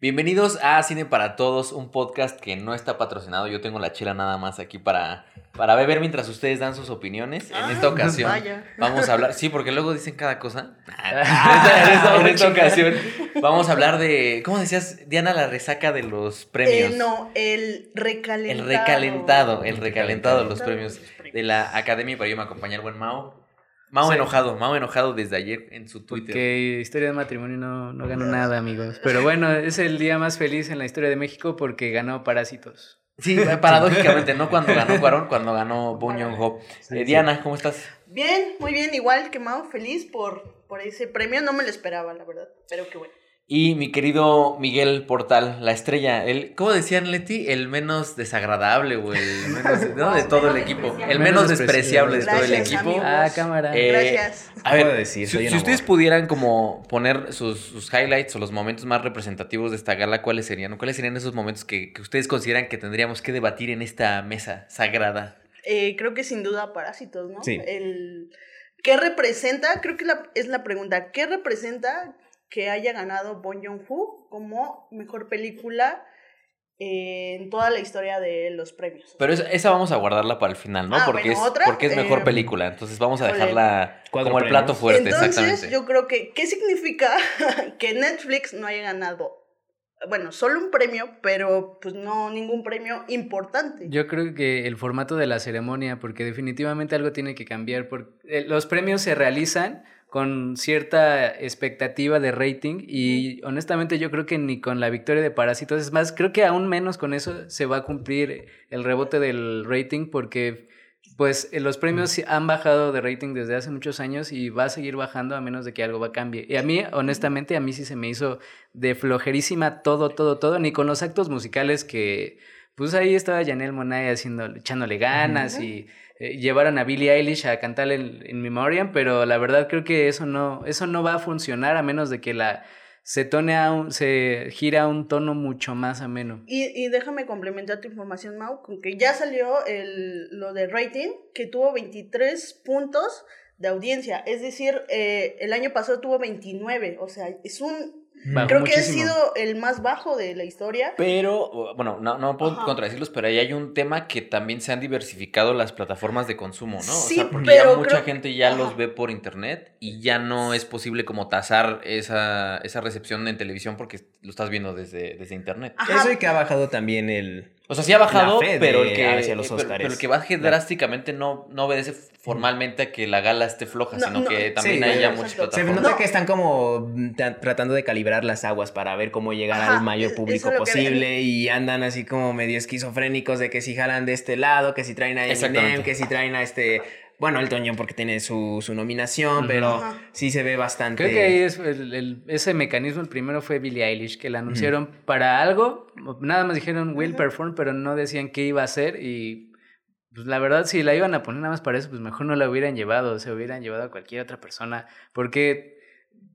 Bienvenidos a Cine para Todos, un podcast que no está patrocinado. Yo tengo la chela nada más aquí para, para beber mientras ustedes dan sus opiniones. en Ah, esta ocasión vaya. vamos a hablar, sí, porque luego dicen cada cosa. en, esta, en esta- en esta ocasión vamos a hablar de, ¿cómo decías, Diana, la resaca de los premios? Eh, no, el recalentado. El recalentado, el recalentado de los Recalentado premios de los premios. de la Academia. Para yo me acompaña el buen Mao. Mao Sí. enojado, Mao enojado desde ayer en su Twitter. Porque historia de matrimonio no, no ganó nada, amigos. Pero bueno, es el día más feliz en la historia de México porque ganó Parásitos. Sí, paradójicamente, no cuando ganó Cuarón, cuando ganó Bong Joon-ho. Eh, Diana, ¿cómo estás? Bien, muy bien, igual que Mao, feliz por, por ese premio. No me lo esperaba, la verdad, pero qué bueno. Y mi querido Miguel Portal, la estrella, el, ¿cómo decían Leti? El menos desagradable o el menos, no, de todo el equipo, el menos despreciable de todo el equipo. Ah, cámara. Eh, Gracias. A ver, decir, si, si ustedes pudieran como poner sus, sus highlights o los momentos más representativos de esta gala, ¿cuáles serían? ¿O ¿Cuáles serían esos momentos que, que ustedes consideran que tendríamos que debatir en esta mesa sagrada? Eh, creo que sin duda Parásitos, ¿no? Sí. El, ¿Qué representa? Creo que la- es la pregunta. ¿Qué representa que haya ganado Bong Joon-ho como mejor película en toda la historia de los premios? Pero esa, esa vamos a guardarla para el final, ¿no? Ah, porque, bueno, es, ¿otra? porque es mejor Eh, película. Entonces vamos a dejarla como el plato fuerte, Entonces, exactamente. yo creo que, ¿qué significa que Netflix no haya ganado? Bueno, solo un premio, pero pues no ningún premio importante. Yo creo que el formato de la ceremonia, porque definitivamente algo tiene que cambiar. Porque eh, los premios se realizan con cierta expectativa de rating y honestamente yo creo que ni con la victoria de Parásitos, es más, creo que aún menos con eso se va a cumplir el rebote del rating porque pues eh, los premios han bajado de rating desde hace muchos años y va a seguir bajando a menos de que algo va a cambie. Y a mí, honestamente, a mí sí se me hizo de flojerísima todo, todo, todo, ni con los actos musicales que, pues ahí estaba Janelle Monáe haciendo, echándole ganas y eh, llevaron a Billie Eilish a cantar en, en Memoriam, pero la verdad creo que eso no, eso no va a funcionar a menos de que la se tone a un, se gira a un tono mucho más ameno. Y, y déjame complementar tu información, Mau, con que ya salió el, lo de rating, que tuvo 23 puntos de audiencia. Es decir, eh, el año pasado tuvo 29. O sea, es un. Bajó creo que ha sido el más bajo de la historia. Pero, bueno, no, no puedo Ajá. contradecirlos, pero ahí hay un tema que también se han diversificado las plataformas de consumo, ¿no? Sí, o sea, porque pero ya mucha creo- gente ya Ajá. los ve por internet y ya no es posible como tasar esa, esa recepción en televisión porque lo estás viendo desde, desde internet. Ajá. Eso y que ha bajado también el... O sea, sí ha bajado, pero, el que, hacia los eh, pero- pero el que baje La- drásticamente no, no obedece formalmente a que la gala esté floja, No, sino no, que también sí, hay ya muchas Se Se plataformas. nota No. que están como tra- tratando de calibrar las aguas para ver cómo llegar Ajá, al mayor público que- posible y andan así como medio esquizofrénicos de que si jalan de este lado, que si traen a Eminem, que si traen a este... Bueno, el Toño porque tiene su, su nominación, pero Ajá. sí se ve bastante... Creo que ahí es el- el- ese mecanismo, el primero fue Billie Eilish, que la anunciaron para algo, nada más dijeron will perform, pero no decían qué iba a hacer y pues la verdad si la iban a poner nada más para eso, pues mejor no la hubieran llevado, se hubieran llevado a cualquier otra persona, porque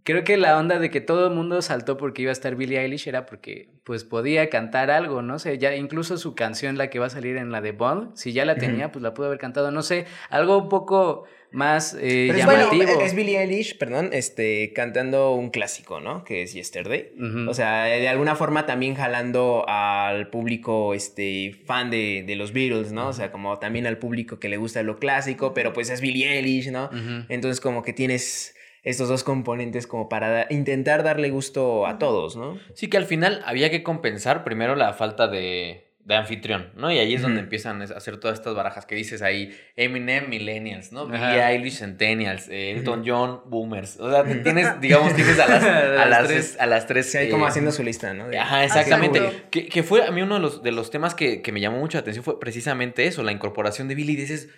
creo que la onda de que todo el mundo saltó porque iba a estar Billie Eilish era porque pues podía cantar algo, no sé, ya incluso su canción, la que va a salir en la de Bond, si ya la tenía, pues la pudo haber cantado, no sé, algo un poco más eh, Pero es, llamativo. bueno, es Billie Eilish, perdón, este, cantando un clásico, ¿no? Que es Yesterday. O sea, de alguna forma también jalando al público este, fan de, de los Beatles, ¿no? O sea, como también al público que le gusta lo clásico, pero pues es Billie Eilish, ¿no? Entonces como que tienes estos dos componentes como para da- intentar darle gusto a todos, ¿no? Sí, que al final había que compensar primero la falta de, de anfitrión, ¿no? Y ahí es donde empiezan a hacer todas estas barajas que dices ahí, Eminem, Millennials, ¿no? Billie Eilish, Centennials, eh, Elton. John, Boomers. O sea, tienes, digamos, tienes a las, a Las tres. a las tres. Sí, hay como eh, haciendo su lista, ¿no? De- Ajá, exactamente. seguro. Que, que fue a mí uno de los, de los temas que, que me llamó mucho la atención fue precisamente eso, la incorporación de Billy. Dices,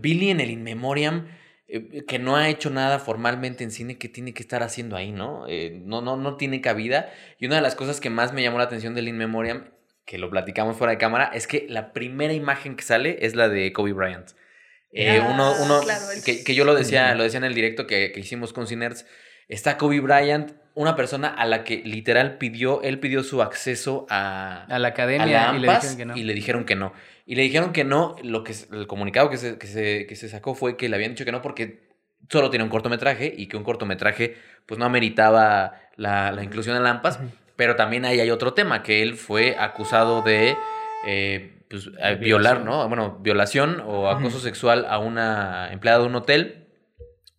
Billy en el In Memoriam, eh, que no ha hecho nada formalmente en cine, que tiene que estar haciendo ahí, ¿no? Eh, no, no, no tiene cabida. Y una de las cosas que más me llamó la atención del In Memoriam, que lo platicamos fuera de cámara, es que la primera imagen que sale es la de Kobe Bryant. Eh, Ah, uno, uno claro, el- que, que yo lo decía, lo decía en el directo que, que hicimos con Cinerts, está Kobe Bryant, una persona a la que literal pidió, él pidió su acceso a, a la a academia la y le AMPAS dijeron que no. y le dijeron que no. Y le dijeron que no, lo que el comunicado que se, que, se, que se sacó fue que le habían dicho que no porque solo tiene un cortometraje y que un cortometraje pues no ameritaba la, la inclusión en la AMPAS. Pero también ahí hay otro tema, que él fue acusado de eh, pues, eh, violar, ¿no? Bueno, violación o acoso sexual a una empleada de un hotel,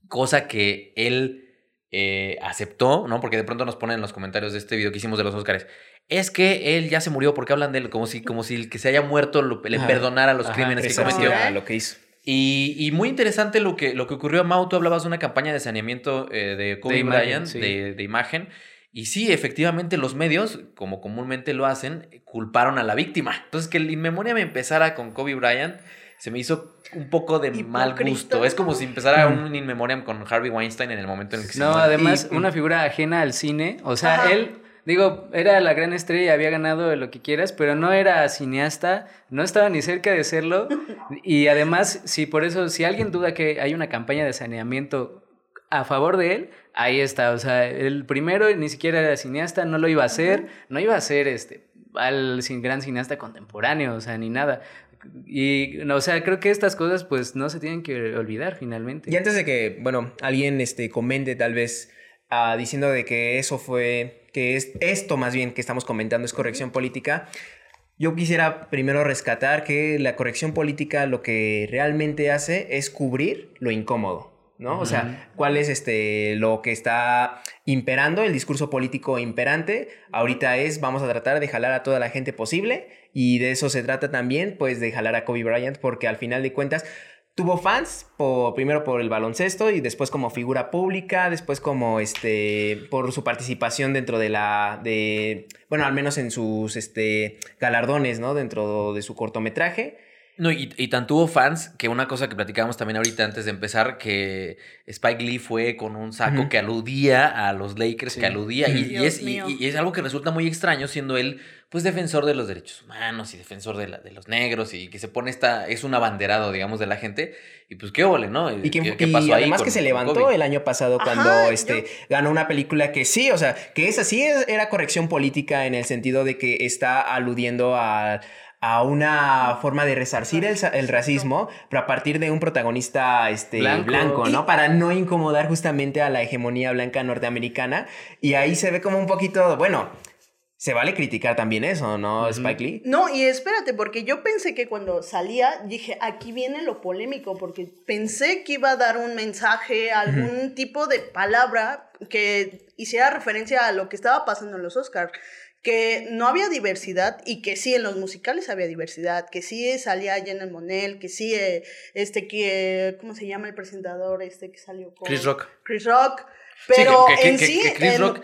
cosa que él eh, aceptó, ¿no? Porque de pronto nos ponen en los comentarios de este video que hicimos de los Oscars. Es que él ya se murió porque hablan de él como si, como si el que se haya muerto lo- le Ajá. perdonara los Ajá, crímenes que cometió. lo que hizo. Y, y muy interesante lo que, lo que ocurrió a Mau. Tú hablabas de una campaña de saneamiento eh, de Kobe De imagen, Bryant, sí. de, de imagen. Y sí, efectivamente, los medios, como comúnmente lo hacen, culparon a la víctima. Entonces, que el In Memoriam empezara con Kobe Bryant se me hizo un poco de mal gusto. Es como si empezara un In Memoriam con Harvey Weinstein en el momento en el que se No, además, Y- una figura ajena al cine. O sea, Ajá. él, digo, era la gran estrella, había ganado lo que quieras, pero no era cineasta, no estaba ni cerca de serlo. Y además, si por eso, si alguien duda que hay una campaña de saneamiento a favor de él, ahí está. O sea, el primero ni siquiera era cineasta, no lo iba a hacer, no iba a ser este al gran cineasta contemporáneo, o sea, ni nada. Y, no, o sea, creo que estas cosas pues no se tienen que olvidar finalmente. Y antes de que, bueno, alguien este, comente tal vez ah, diciendo de que eso fue, que es esto más bien que estamos comentando es corrección política, yo quisiera primero rescatar que la corrección política lo que realmente hace es cubrir lo incómodo. ¿No? O sea, ¿cuál es este lo que está imperando? El discurso político imperante ahorita es vamos a tratar de jalar a toda la gente posible y de eso se trata también, pues de jalar a Kobe Bryant porque al final de cuentas tuvo fans, por, primero por el baloncesto y después como figura pública, después como este, por su participación dentro de la, de, bueno, al menos en sus este, galardones, ¿no? Dentro de su cortometraje. No, y, y tan tuvo fans que una cosa que platicábamos también ahorita antes de empezar, que Spike Lee fue con un saco que aludía a los Lakers, Sí. que aludía, y, es, y- es algo que resulta muy extraño siendo él, pues, defensor de los derechos humanos y defensor de, la- de los negros, y que se pone esta, es un abanderado, digamos, de la gente, y pues, qué ole, ¿no? Y, que, ¿Qué, qué y pasó ahí además con- que se levantó el año pasado Ajá, cuando yo- este, ganó una película que sí, o sea, que esa sí era corrección política en el sentido de que está aludiendo a, a una forma de resarcir el, el racismo, pero a partir de un protagonista este, Blanco. blanco, ¿no? Para no incomodar justamente a la hegemonía blanca norteamericana. Y ahí se ve como un poquito, bueno, se vale criticar también eso, ¿no. Spike Lee? No, y espérate, porque yo pensé que cuando salía, dije, aquí viene lo polémico, porque pensé que iba a dar un mensaje, algún tipo de palabra que hiciera referencia a lo que estaba pasando en los Oscars, que no había diversidad y que sí en los musicales había diversidad, que sí salía Jenna Monel, que sí, eh, este, que, ¿cómo se llama el presentador este que salió con... Chris Rock. Chris Rock, Sí, que- pero que- en que- sí... Chris en- Rock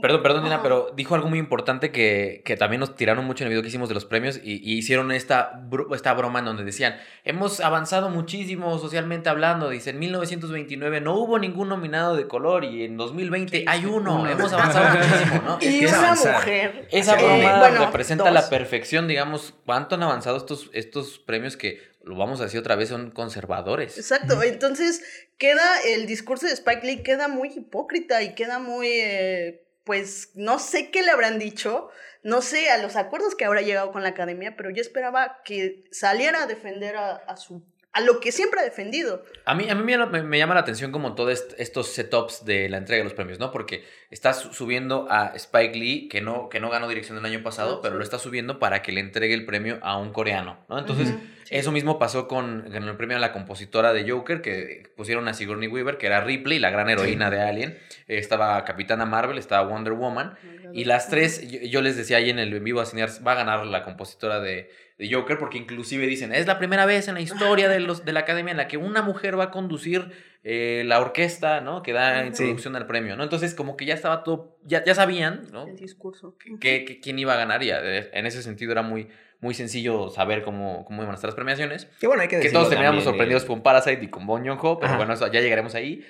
Perdón, perdón, Ajá. pero dijo algo muy importante que, que también nos tiraron mucho en el video que hicimos de los premios y, y hicieron esta, esta broma en donde decían, hemos avanzado muchísimo socialmente hablando, dice, en 1929 no hubo ningún nominado de color y en 2020 hay uno, Uno. hemos avanzado muchísimo, ¿no? Y una avanzar. mujer. esa broma bueno, representa dos. la perfección, digamos, cuánto han avanzado estos, estos premios que, lo vamos a decir otra vez, son conservadores. Exacto, entonces queda el discurso de Spike Lee queda muy hipócrita y queda muy, eh, pues no sé qué le habrán dicho, no sé a los acuerdos que habrá llegado con la academia, pero yo esperaba que saliera a defender a, a su a lo que siempre ha defendido. A mí, a mí me, me llama la atención como todos est- estos setups de la entrega de los premios, ¿no? Porque está su- subiendo a Spike Lee, que no, que no ganó dirección el año pasado, Ah, pero lo está subiendo para que le entregue el premio a un coreano, ¿no? Entonces, sí. eso mismo pasó con, con el premio a la compositora de Joker, que pusieron a Sigourney Weaver, que era Ripley, la gran heroína de Alien. Eh, estaba Capitana Marvel, estaba Wonder Woman. Y las tres, yo, yo les decía ahí en el en vivo a Cinears, va a ganar la compositora de, de Joker, porque inclusive dicen, es la primera vez en la historia de, los, de la academia en la que una mujer va a conducir eh, la orquesta, ¿no? Que da introducción al premio, ¿no? Entonces, como que ya estaba todo, ya, ya sabían, ¿no? El discurso. Que, que quién iba a ganar y en ese sentido era muy, muy sencillo saber cómo, cómo iban a estar las premiaciones. Que bueno, hay que Que todos terminamos también, sorprendidos eh, con Parasite y con Bon Joon-ho, pero Ajá. bueno, eso, ya llegaremos ahí.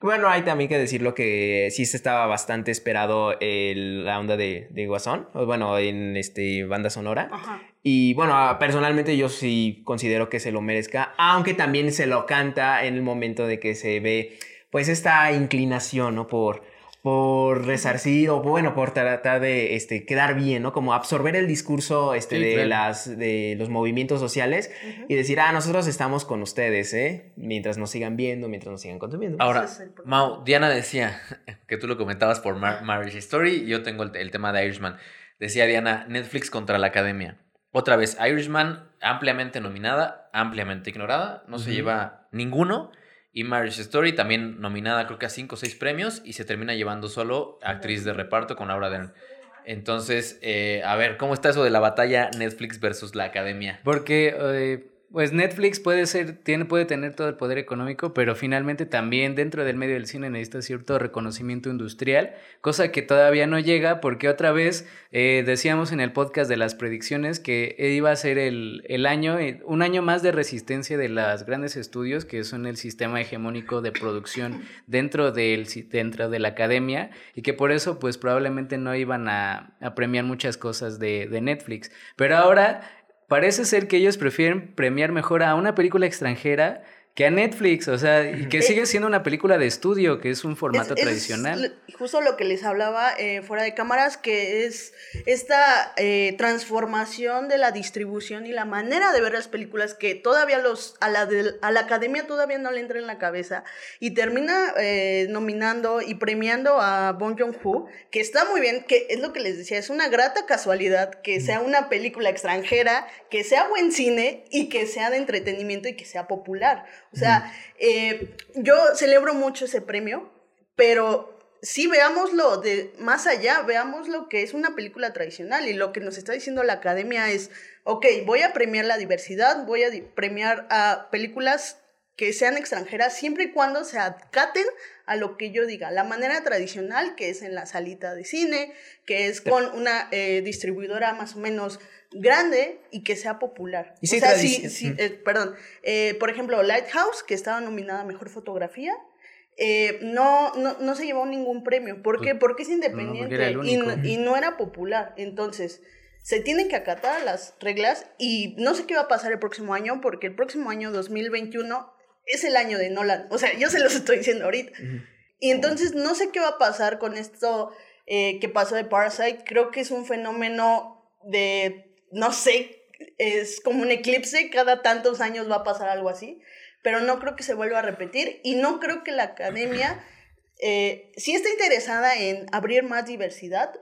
Bueno, hay también que decirlo que sí se estaba bastante esperado el- la onda de, de Guasón, bueno, en este banda sonora. Ajá. Y bueno, ah, personalmente yo sí considero que se lo merezca, aunque también se lo canta en el momento de que se ve pues esta inclinación, ¿no? Por, por resarcir o bueno, por tratar de este, quedar bien, ¿no? Como absorber el discurso este, Sí, de, claro. las, de los movimientos sociales y decir, ah, nosotros estamos con ustedes, ¿eh? Mientras nos sigan viendo, mientras nos sigan consumiendo. Ahora, es. Mau, Diana decía que tú lo comentabas por Mar- Marriage Story y yo tengo el, el tema de Irishman. Decía Diana, Netflix contra la academia. Otra vez, Irishman ampliamente nominada, ampliamente ignorada, no se lleva ninguno. Y Marriage Story también nominada creo que a 5 o 6 premios y se termina llevando solo actriz de reparto con Laura Dern. Entonces, eh, a ver, ¿cómo está eso de la batalla Netflix versus la academia? Porque eh, pues Netflix puede ser, tiene, puede tener todo el poder económico, pero finalmente también dentro del medio del cine necesita cierto reconocimiento industrial, cosa que todavía no llega, porque otra vez eh, decíamos en el podcast de las predicciones que iba a ser el, el año, eh, un año más de resistencia de las grandes estudios, que son el sistema hegemónico de producción dentro del dentro de la academia, y que por eso pues probablemente no iban a, a premiar muchas cosas de, de Netflix. Pero ahora parece ser que ellos prefieren premiar mejor a una película extranjera que a Netflix, o sea, y que Eh, sigue siendo una película de estudio, que es un formato Es- es tradicional. l- justo lo que les hablaba eh, fuera de cámaras, que es esta eh, transformación de la distribución y la manera de ver las películas que todavía los a la, del- a la academia todavía no le entra en la cabeza y termina eh, nominando y premiando a Bong Joon-ho, que está muy bien, que es lo que les decía, es una grata casualidad que sea una película extranjera, que sea buen cine y que sea de entretenimiento y que sea popular. O sea, eh, yo celebro mucho ese premio, pero sí veámoslo de más allá, veamos lo que es una película tradicional y lo que nos está diciendo la academia es, ok, voy a premiar la diversidad, voy a premiar a películas que sean extranjeras siempre y cuando se acaten a lo que yo diga, la manera tradicional que es en la salita de cine, que es con una eh, distribuidora más o menos grande y que sea popular. Y sí, o sea, sí, sí, eh, perdón, eh, por ejemplo, Lighthouse, que estaba nominada a Mejor Fotografía, no, no, no se llevó ningún premio. ¿Por qué? Porque es independiente y, y no era popular. Entonces, se tienen que acatar las reglas y no sé qué va a pasar el próximo año, porque el próximo año 2021 es el año de Nolan. O sea, yo se los estoy diciendo ahorita. Y entonces no sé qué va a pasar con esto eh, que pasó de Parasite. Creo que es un fenómeno de, no sé, es como un eclipse. Cada tantos años va a pasar algo así. Pero no creo que se vuelva a repetir. Y no creo que la academia eh, sí está interesada en abrir más diversidad,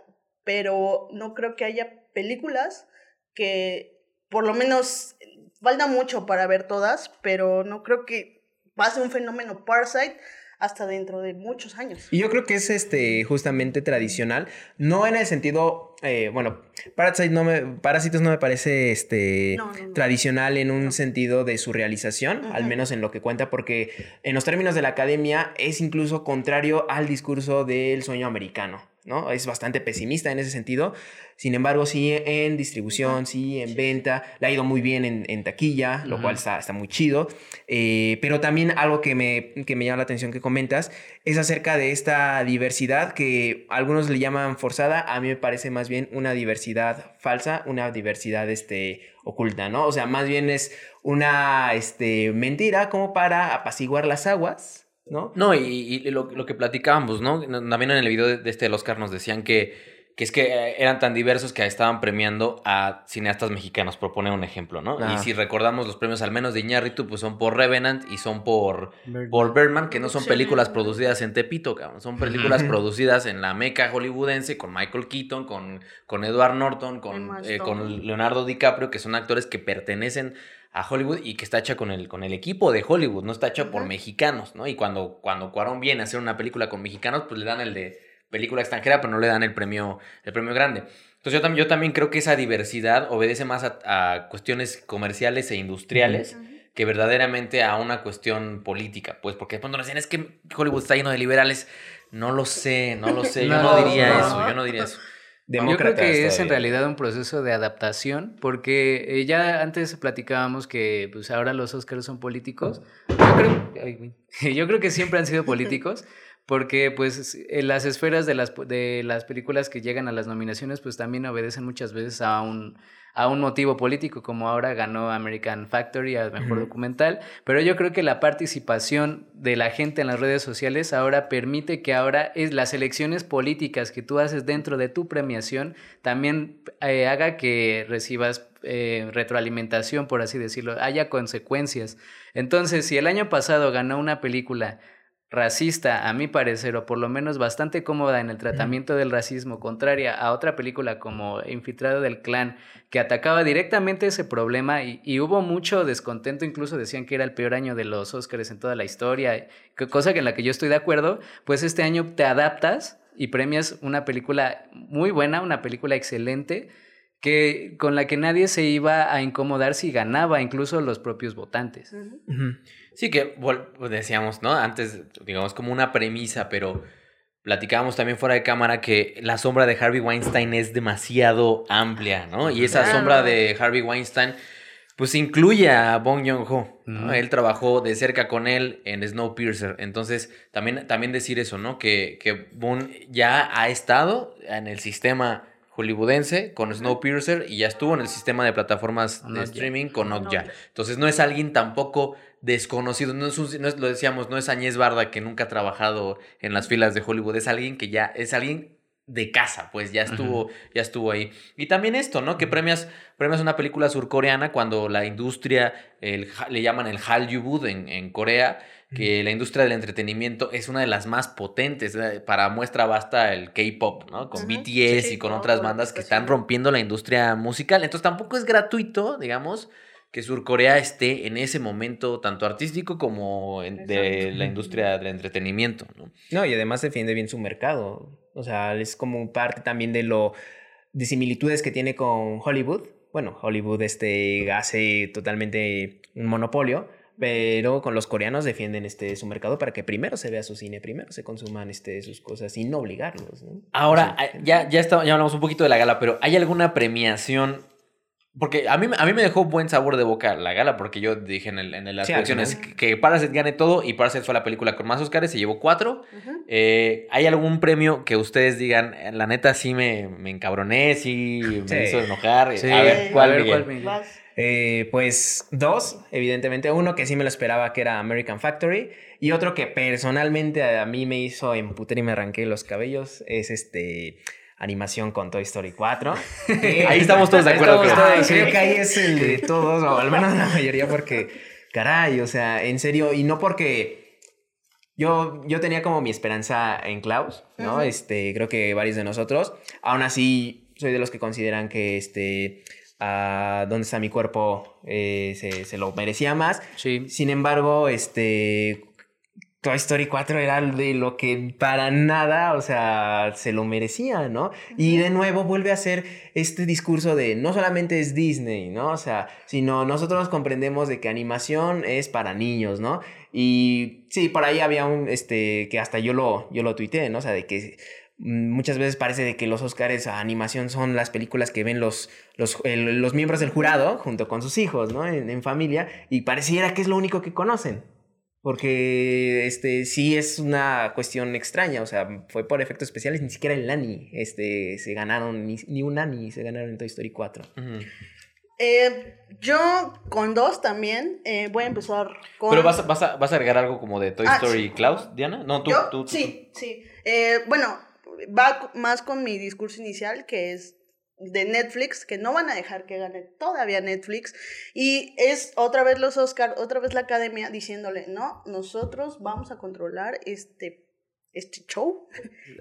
pero no creo que haya películas que por lo menos falta mucho para ver todas, pero no creo que pase un fenómeno Parasite hasta dentro de muchos años. Y yo creo que es este justamente tradicional, no en el sentido, eh, bueno, Parasite no me, Parásitos no me parece este No, no, no. tradicional en un sentido de su realización, al menos en lo que cuenta, porque en los términos de la academia es incluso contrario al discurso del sueño americano. ¿No? Es bastante pesimista en ese sentido. Sin embargo, sí en distribución, sí en venta. Le ha ido muy bien en, en taquilla, lo cual está, está muy chido. Eh, pero también algo que me, que me llama la atención que comentas es acerca de esta diversidad que algunos le llaman forzada. A mí me parece más bien una diversidad falsa, una diversidad este, oculta, ¿no? O sea, más bien es una este, mentira como para apaciguar las aguas. ¿No? No, y, y lo, lo que platicábamos, ¿no? También en el video de, de este del Oscar nos decían que, que es que eh, eran tan diversos que estaban premiando a cineastas mexicanos, por poner un ejemplo, ¿no? Ah. Y si recordamos los premios al menos de Iñárritu, pues son por Revenant y son por, Birdman. por Birdman, que no son películas producidas en Tepito, cabrón. Son películas producidas en la meca hollywoodense con Michael Keaton, con, con Edward Norton, con, eh, con Leonardo DiCaprio, que son actores que pertenecen a Hollywood y que está hecha con el, con el equipo de Hollywood, no está hecha por mexicanos, ¿no? Y cuando, cuando Cuarón viene a hacer una película con mexicanos, pues le dan el de película extranjera, pero no le dan el premio, el premio grande. Entonces yo, también yo también creo que esa diversidad obedece más a, a cuestiones comerciales e industriales que verdaderamente a una cuestión política, pues, porque cuando nos dicen es que Hollywood está lleno de liberales, no lo sé, no lo sé, yo no, No, diría no. eso, yo no diría eso. Yo creo Demócratas que es en todavía. realidad un proceso de adaptación, porque eh, ya antes platicábamos que pues ahora los Oscars son políticos. Yo creo. Yo creo que siempre han sido políticos, porque pues en las esferas de las, de las películas que llegan a las nominaciones pues también obedecen muchas veces a un, a un motivo político, como ahora ganó American Factory al mejor documental, pero yo creo que la participación de la gente en las redes sociales ahora permite que ahora es las elecciones políticas que tú haces dentro de tu premiación también eh, haga que recibas eh, retroalimentación, por así decirlo, haya consecuencias. Entonces, si el año pasado ganó una película racista, a mi parecer, o por lo menos bastante cómoda en el tratamiento del racismo, contraria a otra película como Infiltrado del Clan, que atacaba directamente ese problema y, hubo mucho descontento, incluso decían que era el peor año de los Oscars en toda la historia, cosa en la que yo estoy de acuerdo, pues este año te adaptas y premias una película muy buena, una película excelente, que, con la que nadie se iba a incomodar si ganaba, incluso los propios votantes. Sí, que pues, decíamos, ¿no? Antes, digamos, como una premisa, pero platicábamos también fuera de cámara que la sombra de Harvey Weinstein es demasiado amplia, ¿no? Y esa sombra de Harvey Weinstein, pues incluye a Bong Joon-ho. Él trabajó de cerca con él en Snowpiercer. Entonces, también, también decir eso, ¿no? Que, que Bong ya ha estado en el sistema hollywoodense con Snowpiercer y ya estuvo en el sistema de plataformas de streaming con Okja. Entonces no es alguien tampoco desconocido, no es, un, no es, lo decíamos, no es Añez Barda que nunca ha trabajado en las filas de Hollywood, es alguien que ya es alguien de casa, pues ya estuvo, ya estuvo ahí. Y también esto, ¿no? Que premias, premias una película surcoreana cuando la industria, el, le llaman el Hallyu en, en Corea, que la industria del entretenimiento es una de las más potentes. Eh, para muestra basta el K-pop, ¿no? Con BTS y con otras bandas que están rompiendo la industria musical. Entonces tampoco es gratuito, digamos, que Surcorea esté en ese momento tanto artístico como de la industria del entretenimiento, ¿no? No, y además defiende bien su mercado. O sea, es como parte también de lo de similitudes que tiene con Hollywood. Bueno, Hollywood este hace totalmente un monopolio pero con los coreanos defienden este, su mercado para que primero se vea su cine, primero se consuman este, sus cosas no obligarlos. Ahora, ya, ya, está, ya hablamos un poquito de la gala, pero ¿hay alguna premiación porque a mí, a mí me dejó buen sabor de boca la gala, porque yo dije en, el, en las elecciones que, Parasite gane todo y Parasite fue la película con más Oscars, se llevó cuatro. Eh, ¿Hay algún premio que ustedes digan, la neta sí me, me encabroné, sí me hizo enojar? A ver, ¿cuál, cuál eh, pues dos, evidentemente. Uno que sí me lo esperaba, que era American Factory. Y otro que personalmente a mí me hizo emputar y me arranqué los cabellos, es este animación con Toy Story 4. ahí estamos todos de acuerdo. creo que ahí es el de todos, o al menos la mayoría, porque, caray, o sea, en serio, y no porque yo, yo tenía como mi esperanza en Klaus, ¿no? Este, creo que varios de nosotros, aún así, soy de los que consideran que este... a dónde está mi cuerpo eh, se, se, lo merecía más. Sí. Sin embargo, este Toy Story 4 era de lo que para nada, o sea, se lo merecía, ¿no? Y de nuevo vuelve a ser este discurso de no solamente es Disney, ¿no? O sea, sino nosotros comprendemos de que animación es para niños, ¿no? Y sí, por ahí había un, este, que hasta yo lo, yo lo tuiteé, ¿no? O sea, de que muchas veces parece de que los Oscars a animación son las películas que ven los, los, los miembros del jurado junto con sus hijos, ¿no? En, en familia, y pareciera que es lo único que conocen. Porque este sí es una cuestión extraña, o sea, fue por efectos especiales, ni siquiera el Nani este, se ganaron, ni, ni un Nani se ganaron en Toy Story 4. Eh, yo con dos también eh, voy a empezar con... ¿Pero vas, vas, a, vas a agregar algo como de Toy ah, Story Klaus, Diana? No, tú, tú, Sí, sí. Eh, bueno, va más con mi discurso inicial, que es de Netflix, que no van a dejar que gane todavía Netflix. Y es otra vez los Oscar, otra vez la academia diciéndole, no, nosotros vamos a controlar este este show.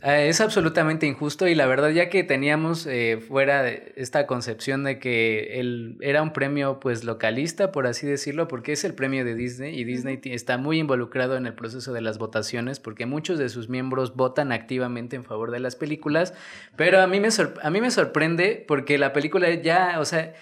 Eh, es absolutamente injusto y la verdad ya que teníamos eh, fuera de esta concepción de que él era un premio pues localista, por así decirlo, porque es el premio de Disney y Disney está muy involucrado en el proceso de las votaciones porque muchos de sus miembros votan activamente en favor de las películas, pero a mí me, a mí me sorprende porque la película ya, o sea,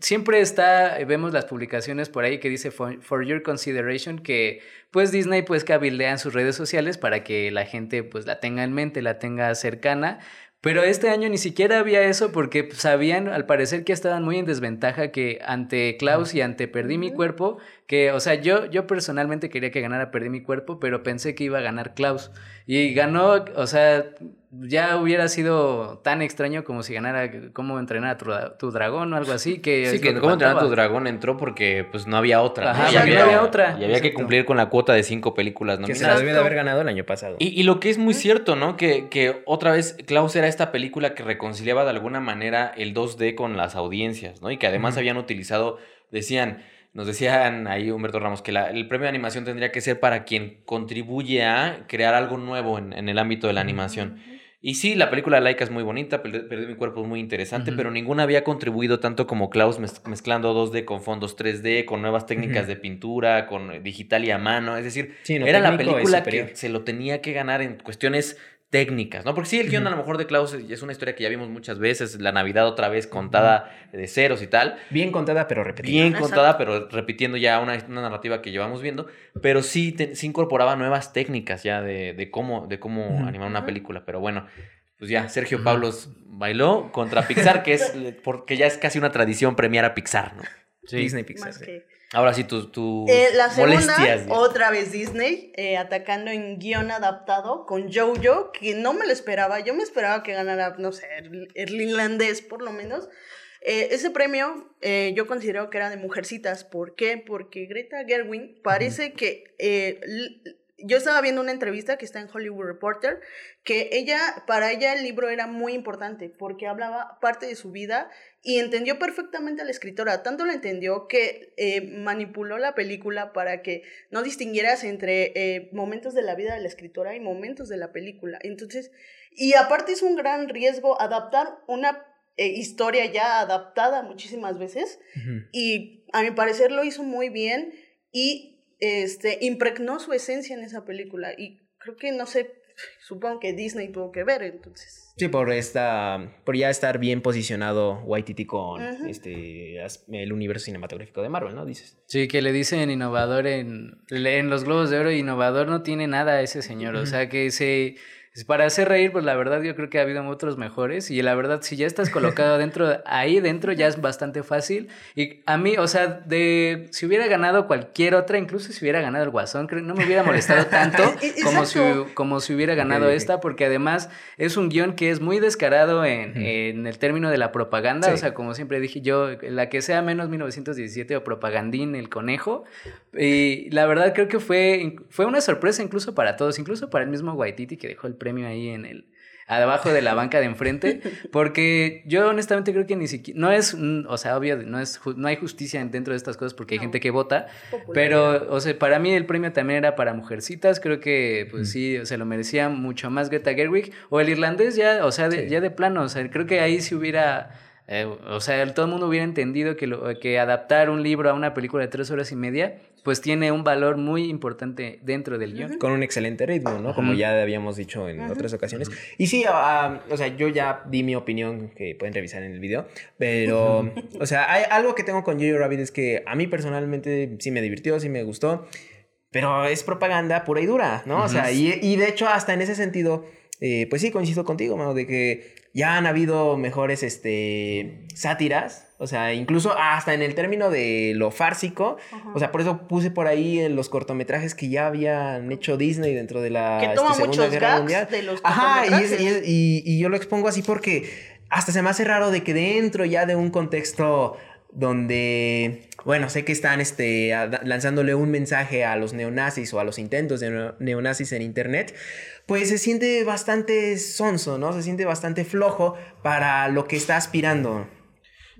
siempre está, vemos las publicaciones por ahí que dice for your consideration que pues Disney pues cabildea en sus redes sociales para que la gente pues la tenga en mente, la tenga cercana, Pero este año ni siquiera había eso porque sabían, al parecer, que estaban muy en desventaja que ante Klaus y ante Perdí mi cuerpo, que, o sea, yo, yo personalmente quería que ganara Perdí mi cuerpo, pero pensé que iba a ganar Klaus. Y ganó, o sea, ya hubiera sido tan extraño como si ganara cómo entrenar a tu, tu dragón o algo así. Que sí, que cómo entrenar a tu dragón entró porque pues no había otra. Ajá, ¿no? había, había, otra. Y había que cumplir con la cuota de cinco películas ¿no? Que se la debió de haber ganado el año pasado. Y, y lo que es muy cierto, ¿no? Que, que otra vez Klaus era esta película que reconciliaba de alguna manera el 2D con las audiencias, ¿no? Y que además habían utilizado, decían nos decían ahí Humberto Ramos que el premio de animación tendría que ser para quien contribuye a crear algo nuevo en, en el ámbito de la animación. Y sí, la película de Laika es muy bonita, Perdí mi cuerpo es muy interesante, pero ninguna había contribuido tanto como Klaus mezclando 2D con fondos 3D, con nuevas técnicas de pintura, con eh, digital y a mano. Es decir, era la película que se lo tenía que ganar en cuestiones técnicas, ¿no? Porque sí, el guion a lo mejor de Klaus es una historia que ya vimos muchas veces, la Navidad otra vez contada de ceros y tal. Bien contada, pero repetida. Bien contada, pero repitiendo ya una, narrativa que llevamos viendo, pero sí, sí incorporaba nuevas técnicas ya de, cómo, de cómo animar una película, pero bueno, pues ya, Sergio Pablos bailó contra Pixar, que es, porque ya es casi una tradición premiar a Pixar, ¿no? Sí. Disney Pixar. Ahora sí, tu, tu eh, la segunda, otra vez Disney, eh, atacando en guion adaptado con Jojo, que no me lo esperaba. Yo me esperaba que ganara, no sé, el, irlandés por lo menos. Eh, ese premio yo considero que era de mujercitas. ¿Por qué? Porque Greta Gerwin parece que yo estaba viendo una entrevista que está en Hollywood Reporter, que ella, para ella el libro era muy importante porque hablaba parte de su vida y entendió perfectamente a la escritora. Tanto lo entendió que eh, manipuló la película para que no distinguieras entre eh, momentos de la vida de la escritora y momentos de la película. Entonces, y aparte es un gran riesgo adaptar una eh, historia ya adaptada muchísimas veces y a mi parecer lo hizo muy bien y este, impregnó su esencia en esa película y creo que, no sé, supongo que Disney tuvo que ver, entonces. Sí, por esta, por ya estar bien posicionado Waititi con este el universo cinematográfico de Marvel, ¿no? Dices. Sí, que le dicen innovador en, en los Globos de Oro, innovador no tiene nada ese señor, o sea que se para hacer reír, pues la verdad yo creo que ha habido otros mejores y la verdad si ya estás colocado dentro, ahí dentro ya es bastante fácil y a mí, o sea, de si hubiera ganado cualquier otra, incluso si hubiera ganado el Guasón, creo, no me hubiera molestado tanto como si, como si hubiera ganado esta porque además es un guion que es muy descarado en, en el término de la propaganda, o sea, como siempre dije yo, la que sea menos 1917 o propagandín, el conejo, y la verdad creo que fue, fue una sorpresa incluso para todos, incluso para el mismo Waititi que dejó el premio ahí en el abajo de la banca de enfrente, porque yo honestamente creo que ni siquiera, no es, o sea, obvio, no, es, no hay justicia dentro de estas cosas porque hay gente que vota, pero, o sea, para mí el premio también era para mujercitas, creo que, pues sí, se lo merecía mucho más Greta Gerwig, o el irlandés ya, o sea, ya de plano, o sea, creo que ahí si hubiera eh, o sea, todo el mundo hubiera entendido que, lo, que adaptar un libro a una película de tres horas y media, pues tiene un valor muy importante dentro del guion. Con un excelente ritmo, ¿no? Como ya habíamos dicho en otras ocasiones. Y sí, ah, o sea, yo ya di mi opinión que pueden revisar en el video, pero, o sea, hay algo que tengo con Jojo Rabbit es que a mí personalmente sí me divirtió, sí me gustó, pero es propaganda pura y dura, ¿no? O sea, y, y de hecho hasta en ese sentido eh, pues sí, coincido contigo, mano, de que ya han habido mejores este, sátiras, o sea, incluso hasta en el término de lo fársico, o sea, por eso puse por ahí en los cortometrajes que ya habían hecho Disney dentro de la que toma este, Segunda Guerra Mundial. De los Ajá, y, y yo lo expongo así porque hasta se me hace raro de que dentro ya de un contexto donde, bueno, sé que están este, lanzándole un mensaje a los neonazis o a los intentos de neonazis en Internet, pues se siente bastante sonso, ¿no? Se siente bastante flojo para lo que está aspirando.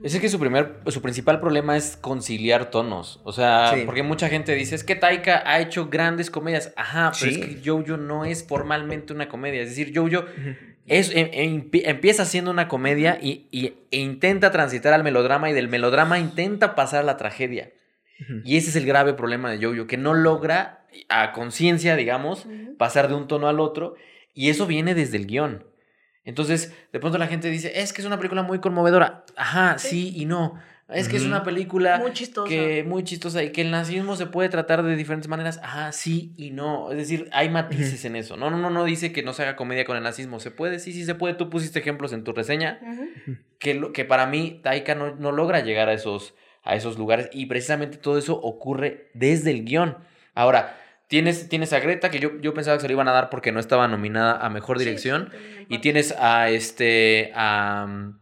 Es que su primer, su principal problema es conciliar tonos. O sea, porque mucha gente dice, es que Taika ha hecho grandes comedias. Ajá, pero es que Jojo no es formalmente una comedia. Es decir, Jojo es, em, em, empieza siendo una comedia y, e intenta transitar al melodrama y del melodrama intenta pasar a la tragedia. Y ese es el grave problema de Jojo, que no logra a conciencia, digamos, pasar de un tono al otro. Y eso viene desde el guion. Entonces, de pronto la gente dice, es que es una película muy conmovedora. Ajá, sí, y no. Es que es una película Muy chistosa. que muy chistosa y que el nazismo se puede tratar de diferentes maneras. Ah, sí y no. Es decir, hay matices en eso. No, no, no, no dice que no se haga comedia con el nazismo. Se puede, sí, sí se puede. Tú pusiste ejemplos en tu reseña que, lo- que para mí Taika no, no logra llegar a esos, a esos lugares y precisamente todo eso ocurre desde el guion. Ahora, tienes, tienes a Greta, que yo, yo pensaba que se lo iban a dar porque no estaba nominada a Mejor Dirección. sí, Y tienes a este a,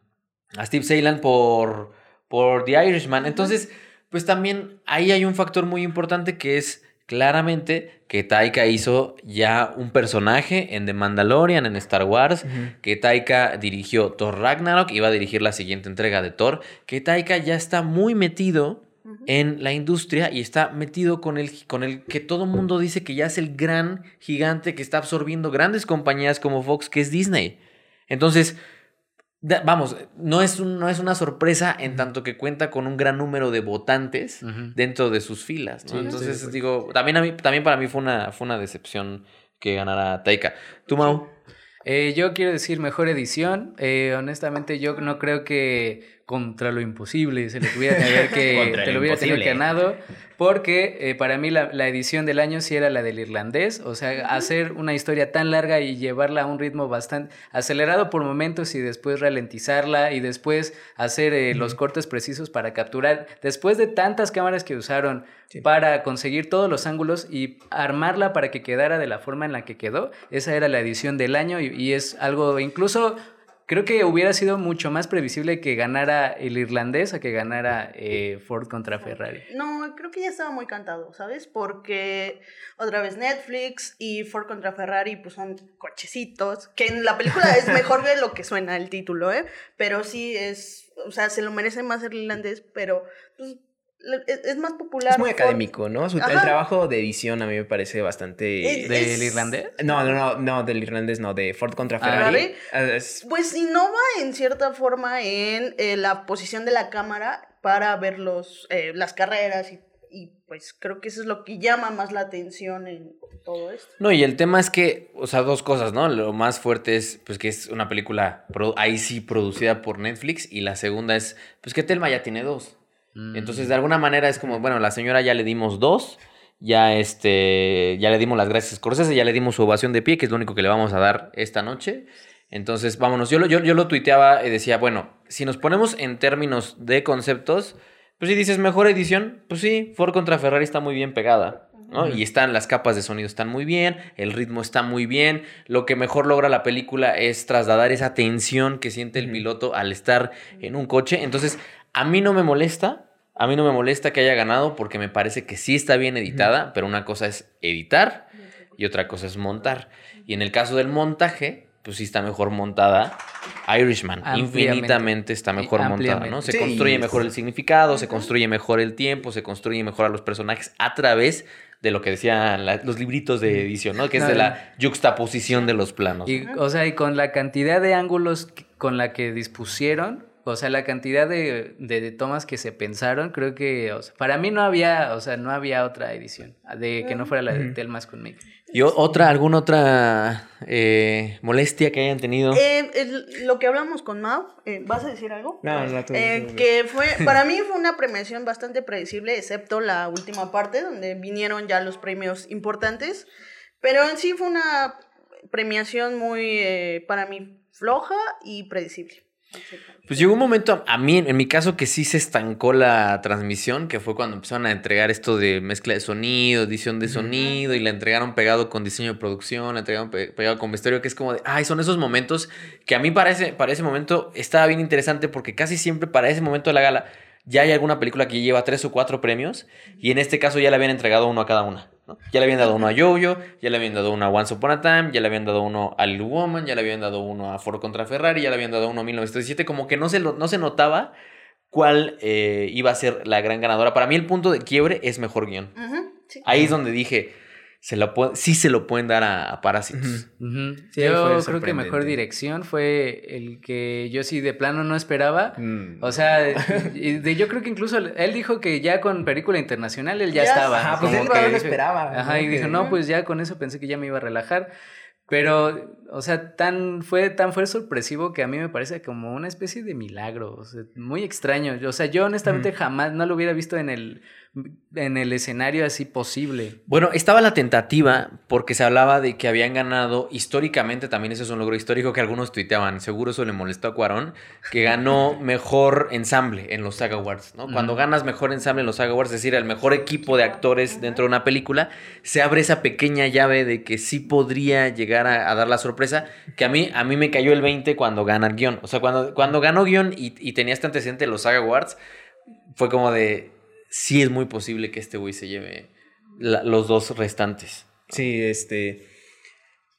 a Steve Seylan por, por The Irishman. Entonces, pues también ahí hay un factor muy importante que es claramente que Taika hizo ya un personaje en The Mandalorian, en Star Wars, que Taika dirigió Thor Ragnarok y va a dirigir la siguiente entrega de Thor, que Taika ya está muy metido. En la industria y está metido con el, con el que todo mundo dice que ya es el gran gigante que está absorbiendo grandes compañías como Fox, que es Disney. Entonces, vamos, no es, un- no es una sorpresa en tanto que cuenta con un gran número de votantes dentro de sus filas. Entonces, digo, también, a mí, también para mí fue una, fue una decepción que ganara Taika. ¿Tú, Mau? Eh, yo quiero decir mejor edición. Eh, honestamente, yo no creo que contra lo imposible se le tuviera que haber que, te lo lo hubiera tenido que ganado. Porque eh, para mí la, la edición del año sí era la del irlandés. O sea, hacer una historia tan larga y llevarla a un ritmo bastante acelerado por momentos y después ralentizarla y después hacer eh, los cortes precisos para capturar. Después de tantas cámaras que usaron Sí. para conseguir todos los ángulos y armarla para que quedara de la forma en la que quedó. Esa era la edición del año y, y es algo incluso creo que hubiera sido mucho más previsible que ganara el irlandés a que ganara eh, Ford contra Ferrari. No, creo que ya estaba muy cantado, ¿sabes? Porque otra vez Netflix y Ford contra Ferrari pues son cochecitos, que en la película es mejor de lo que suena el título, ¿eh? Pero sí es, o sea, se lo merece más el irlandés, pero pues, es, es más popular. Es muy académico, ¿no? Su- el trabajo de edición a mí me parece bastante... Es- ¿Del es- irlandés? No, no, no, no, del irlandés no, de Ford contra Ah. Ferrari. Ah, es- Pues innova en cierta forma en eh, la posición de la cámara para ver los, eh, las carreras y, y, pues creo que eso es lo que llama más la atención en todo esto. No, y el tema es que, o sea, dos cosas, ¿no? Lo más fuerte es, pues, que es una película, ahí sí, producida por Netflix. Y la segunda es, pues, que Telma ya tiene dos. Mm. Entonces, de alguna manera es como, bueno, la señora ya le dimos dos. Ya, este, ya le dimos las gracias a Scorsese, ya le dimos su ovación de pie, que es lo único que le vamos a dar esta noche. Entonces, vámonos. Yo lo, yo, yo lo tuiteaba y decía, bueno, si nos ponemos en términos de conceptos, pues si dices mejor edición, pues sí, Ford contra Ferrari está muy bien pegada. ¿no? Y están las capas de sonido están muy bien, el ritmo está muy bien. Lo que mejor logra la película es trasladar esa tensión que siente el piloto al estar en un coche. Entonces, a mí no me molesta, a mí no me molesta que haya ganado porque me parece que sí está bien editada, pero una cosa es editar y otra cosa es montar. Y en el caso del montaje, pues sí está mejor montada Irishman. Infinitamente está mejor montada, ¿no? Se Sí, construye mejor el significado, se construye mejor el tiempo, se construye mejor a los personajes a través de lo que decían la- los libritos de edición, ¿no? Que es de la juxtaposición de los planos. Y, o sea, y con la cantidad de ángulos con la que dispusieron, o sea, la cantidad de, de- de tomas que se pensaron, creo que, o sea, para mí no había, o sea, no había otra edición de que no fuera la de Ujú. Telmas con Mick. ¿Y otra, alguna otra eh, molestia que hayan tenido? Eh, el- lo que hablamos con Mau, eh, ¿vas a decir algo? No, no, tú- Eh, tú- que fue, para mí fue una premiación bastante predecible, excepto la última parte, donde vinieron ya los premios importantes. Pero en sí fue una premiación muy, eh, para mí, floja y predecible. Pues llegó un momento, a mí, en mi caso, que sí se estancó la transmisión, que fue cuando empezaron a entregar esto de mezcla de sonido, edición de sonido, y la entregaron pegado con diseño de producción, la entregaron pe- pegado con vestuario, que es como de, ay, son esos momentos que a mí para ese, para ese momento estaba bien interesante, porque casi siempre para ese momento de la gala ya hay alguna película que lleva tres o cuatro premios, y en este caso ya le habían entregado uno a cada una. ¿No? Ya le habían dado uno a Jojo, ya le habían dado uno a Once Upon a Time, ya le habían dado uno a Little Woman, ya le habían dado uno a Ford contra Ferrari, ya le habían dado uno a 1917, como que no se, lo- no se notaba cuál eh, iba a ser la gran ganadora. Para mí el punto de quiebre es mejor guion. Sí. Ahí es donde dije, se lo puede- sí se lo pueden dar a, a Parásitos. Sí, yo creo que mejor dirección fue el que yo sí de plano no esperaba. Mm. O sea, y de- yo creo que incluso él dijo que ya con película internacional él ya, Ya estaba. Ajá, pues como él que no lo esperaba. Y dijo, no, pues ya con eso pensé que ya me iba a relajar. Pero, o sea, tan fue, tan fue sorpresivo que a mí me parece como una especie de milagro, o sea, muy extraño. O sea, yo honestamente jamás no lo hubiera visto en el, en el escenario así posible. Bueno, estaba la tentativa porque se hablaba de que habían ganado históricamente, también ese es un logro histórico que algunos tuiteaban, seguro eso le molestó a Cuarón, que ganó mejor ensamble en los SAG Awards, ¿no? Cuando ganas mejor ensamble en los SAG Awards, es decir, el mejor equipo de actores dentro de una película, se abre esa pequeña llave de que sí podría llegar a, a dar la sorpresa, que a mí, a mí me cayó el 20 cuando gana el guion. O sea, cuando, cuando ganó guion y, tenía este antecedente de los SAG Awards, fue como de, sí es muy posible que este güey se lleve los dos restantes. Sí, este.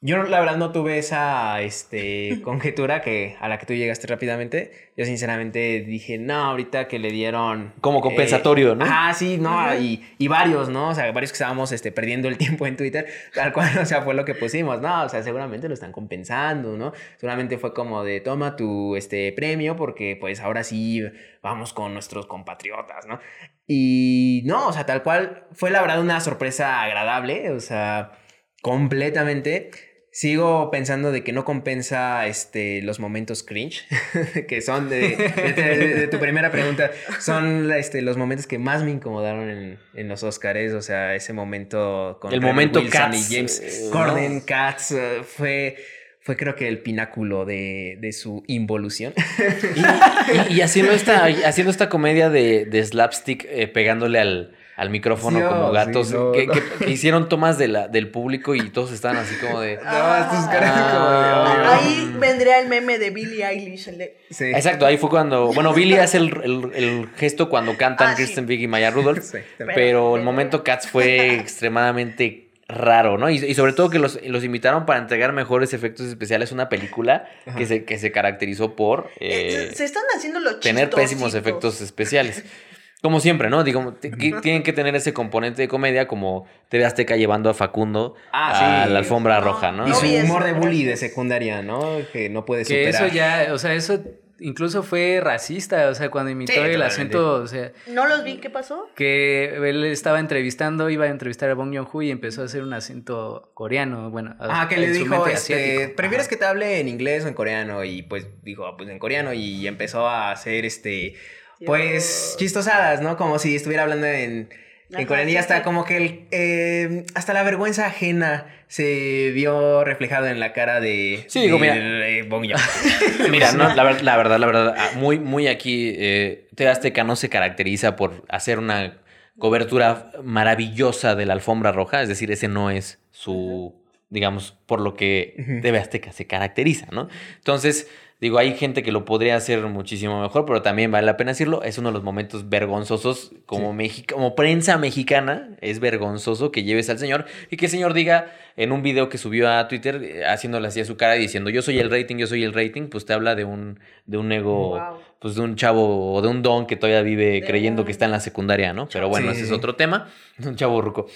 Yo la verdad no tuve esa este, conjetura que, a la que tú llegaste rápidamente. Yo sinceramente dije, no, ahorita que le dieron... Como compensatorio, ¿no? Ah, sí, no, y, y varios, ¿no? O sea, varios que estábamos este, perdiendo el tiempo en Twitter, tal cual, o sea, fue lo que pusimos, ¿no? O sea, seguramente lo están compensando, ¿no? Seguramente fue como de, toma tu este, premio porque pues ahora sí vamos con nuestros compatriotas, ¿no? Y no, o sea, tal cual, fue la verdad una sorpresa agradable, o sea, completamente. Sigo pensando de que no compensa este, los momentos cringe, que son de, de- de- de tu primera pregunta, son este, los momentos que más me incomodaron en, en los Oscars, o sea, ese momento con El momento Wilson Cats, y James eh, Corden, ¿no? Cats, eh, fue, fue creo que el pináculo de, de su involución. Y, y- y haciendo, esta, haciendo esta comedia de, de slapstick eh, pegándole al, al micrófono Sí, como oh, gatos, sí, no, que, no. que- que hicieron tomas de la, del público y todos estaban así como de... No, estos caras como de, Ah. Ahí vendría el meme de Billie Eilish. el de- Sí. Exacto, ahí fue cuando... Bueno, Billy hace el, el- el gesto cuando cantan Ah. Kristen Wiig y Maya Rudolph, Sí, pero el momento Cats fue extremadamente raro, ¿no? Y, y sobre todo que los, los invitaron para entregar mejores efectos especiales, una película que se, que se caracterizó por... Eh, eh, se están haciendo los tener pésimos efectos especiales. Como siempre, ¿no? Digo, tienen que tener ese componente de comedia como TV Azteca llevando a Facundo Ah, a sí. la alfombra No, roja, ¿no? Y su humor de bully de secundaria, ¿no? Que no puede Que superar. eso ya, o sea, eso incluso fue racista, o sea, cuando imitó Sí, el totalmente. acento, o sea, No los vi, ¿qué pasó? que él estaba entrevistando, iba a entrevistar a Bong Joon-ho y empezó a hacer un acento coreano, bueno, Ah, que le dijo, este. ¿prefieres Ajá. que te hable en inglés o en coreano? Y pues dijo, "Ah, pues en coreano y empezó a hacer, este, pues chistosadas, ¿no? Como si estuviera hablando en, en coreano y hasta sí. como que el, eh, hasta la vergüenza ajena se vio reflejada en la cara de, Sí, digo, de- mira. de Bong Joon. Mira, no, la, la verdad, la verdad, ah, muy, muy aquí, eh, TV Azteca no se caracteriza por hacer una cobertura maravillosa de la alfombra roja, es decir, ese no es su, digamos, por lo que. TV Azteca se caracteriza, ¿no? Entonces, digo, hay gente que lo podría hacer muchísimo mejor, pero también vale la pena decirlo, es uno de los momentos vergonzosos como, Mexi- como prensa mexicana, es vergonzoso que lleves al señor y que el señor diga en un video que subió a Twitter, eh, haciéndole así a su cara y diciendo, yo soy el rating, yo soy el rating, pues te habla de un, de un ego, Wow. pues de un chavo o de un don que todavía vive De creyendo un que está en la secundaria, ¿no? Pero bueno, Sí, ese es otro tema, un chavo ruco.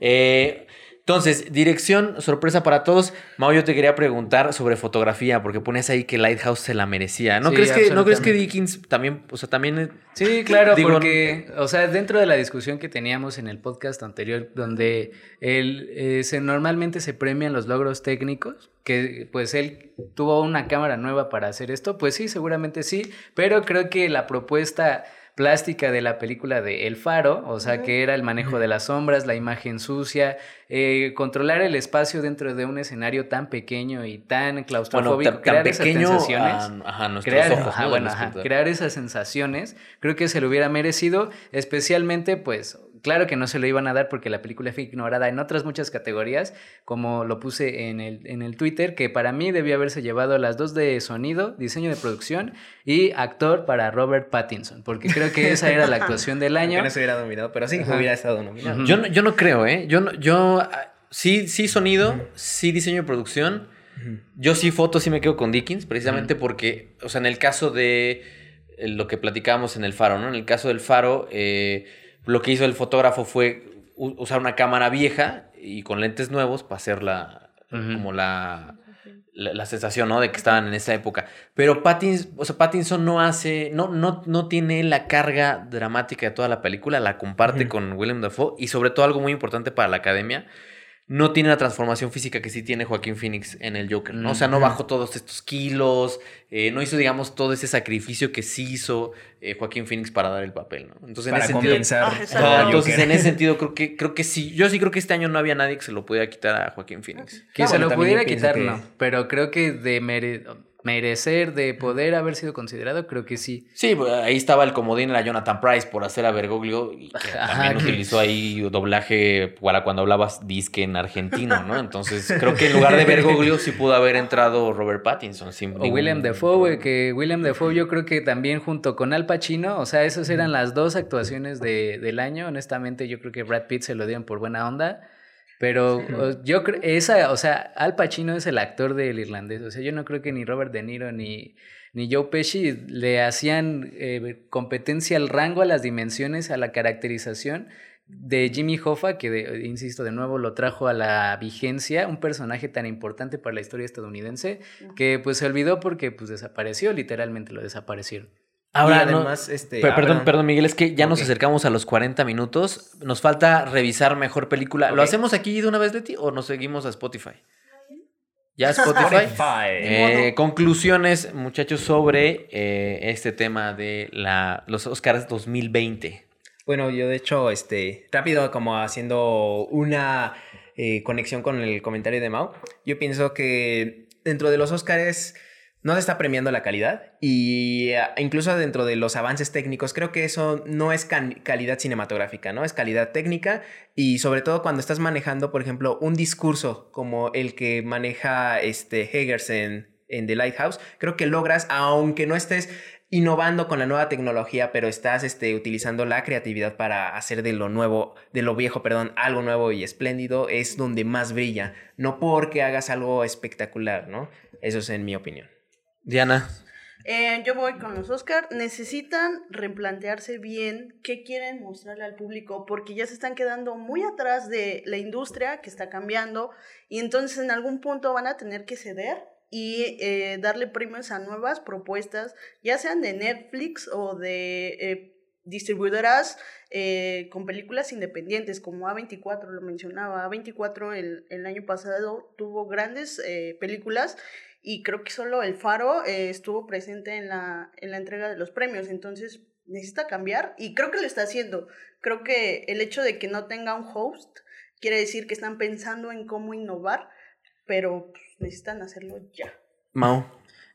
Eh, entonces, dirección, sorpresa para todos. Mao, yo te quería preguntar sobre fotografía, porque ponías ahí que Lighthouse se la merecía. ¿No, Sí, crees, que, ¿no crees que. Dickens también, o sea, también... Sí, claro, Digo, porque, o sea, dentro de la discusión que teníamos en el podcast anterior, donde él, eh, se, normalmente se premian los logros técnicos, que pues él tuvo una cámara nueva para hacer esto, pues sí, seguramente sí, pero creo que la propuesta plástica de la película de El Faro, o sea, que era el manejo de las sombras, la imagen sucia, eh, controlar el espacio dentro de un escenario tan pequeño y tan claustrofóbico, tan crear esas sensaciones a, ajá, crear, ojos, bueno, ajá, crear esas sensaciones, creo que se lo hubiera merecido, especialmente pues claro que no se lo iban a dar porque la película fue ignorada en otras muchas categorías, como lo puse en el, en el Twitter, que para mí debió haberse llevado las dos de sonido, diseño de producción y actor para Robert Pattinson, porque creo que esa era la actuación del Que año. no se hubiera nominado, pero sí, Ajá. hubiera estado nominado. Yo no, yo no creo, ¿eh? Yo, no- yo ah, sí, sí sonido, sí diseño de producción. Yo sí foto, sí me quedo con Dickens, precisamente porque, o sea, en el caso de eh, lo que platicábamos en el faro, ¿no? En el caso del faro, eh, lo que hizo el fotógrafo fue usar una cámara vieja y con lentes nuevos para hacer la, como la, la, la sensación, ¿no? De que estaban en esa época. Pero Pattinson, o sea, Pattinson no hace, no, no, no tiene la carga dramática de toda la película, la comparte con Willem Dafoe y sobre todo algo muy importante para la academia, no tiene la transformación física que sí tiene Joaquín Phoenix en el Joker, ¿no? O sea, no bajó todos estos kilos, eh, no hizo, digamos, todo ese sacrificio que sí hizo eh, Joaquín Phoenix para dar el papel, ¿no? Entonces, para en ese sentido... Ah, entonces, en ese sentido, creo que, creo que sí. Yo sí creo que este año no había nadie que se lo pudiera quitar a Joaquín Phoenix. Que se lo pudiera quitar, que- no. Pero creo que de mere- merecer, de poder haber sido considerado, creo que sí. Sí, pues, ahí estaba el comodín, era Jonathan Price por hacer a Bergoglio y que también utilizó ahí doblaje para cuando hablabas disque en argentino, ¿no? Entonces creo que en lugar de Bergoglio sí pudo haber entrado Robert Pattinson. Sin O ningún William Defoe, güey, que William Defoe yo creo que también junto con Al Pacino, o sea, esas eran las dos actuaciones de, del año. Honestamente, yo creo que Brad Pitt se lo dieron por buena onda. Pero yo creo, esa, o sea, Al Pacino es el actor del irlandés. O sea, yo no creo que ni Robert De Niro ni, ni Joe Pesci le hacían eh, competencia al rango, a las dimensiones, a la caracterización de Jimmy Hoffa, que de- insisto, de nuevo lo trajo a la vigencia, un personaje tan importante para la historia estadounidense, que pues se olvidó porque pues desapareció, literalmente lo desaparecieron. Ahora, Y no- además, este, Pe- perdón, perdón, Miguel, es que ya nos acercamos a los 40 minutos. Nos falta revisar mejor película. ¿Lo hacemos aquí de una vez, Leti, o nos seguimos a Spotify? ¿Ya Spotify? Spotify. Eh, conclusiones, muchachos, sobre eh, este tema de la, los Oscars 2020. Bueno, yo de hecho, este, rápido como haciendo una eh, conexión con el comentario de Mau, yo pienso que dentro de los Oscars no se está premiando la calidad y eh, incluso dentro de los avances técnicos creo que eso no es calidad cinematográfica, ¿no? Es calidad técnica y sobre todo cuando estás manejando, por ejemplo, un discurso como el que maneja este Eggers en, en The Lighthouse, creo que logras, aunque no estés innovando con la nueva tecnología, pero estás este, utilizando la creatividad para hacer de lo nuevo, de lo viejo, perdón, algo nuevo y espléndido, es donde más brilla, no porque hagas algo espectacular, ¿no? Eso es en mi opinión. Diana. Eh, yo voy con los Oscar. Necesitan replantearse bien qué quieren mostrarle al público porque ya se están quedando muy atrás de la industria que está cambiando y entonces en algún punto van a tener que ceder y eh, darle premios a nuevas propuestas, ya sean de Netflix o de eh, distribuidoras eh, con películas independientes, como A24 lo mencionaba. A24 el, el año pasado tuvo grandes películas y creo que solo el Faro eh, estuvo presente en la, en la entrega de los premios, entonces necesita cambiar y creo que lo está haciendo. Creo que el hecho de que no tenga un host quiere decir que están pensando en cómo innovar, pero pues, necesitan hacerlo ya. Mau.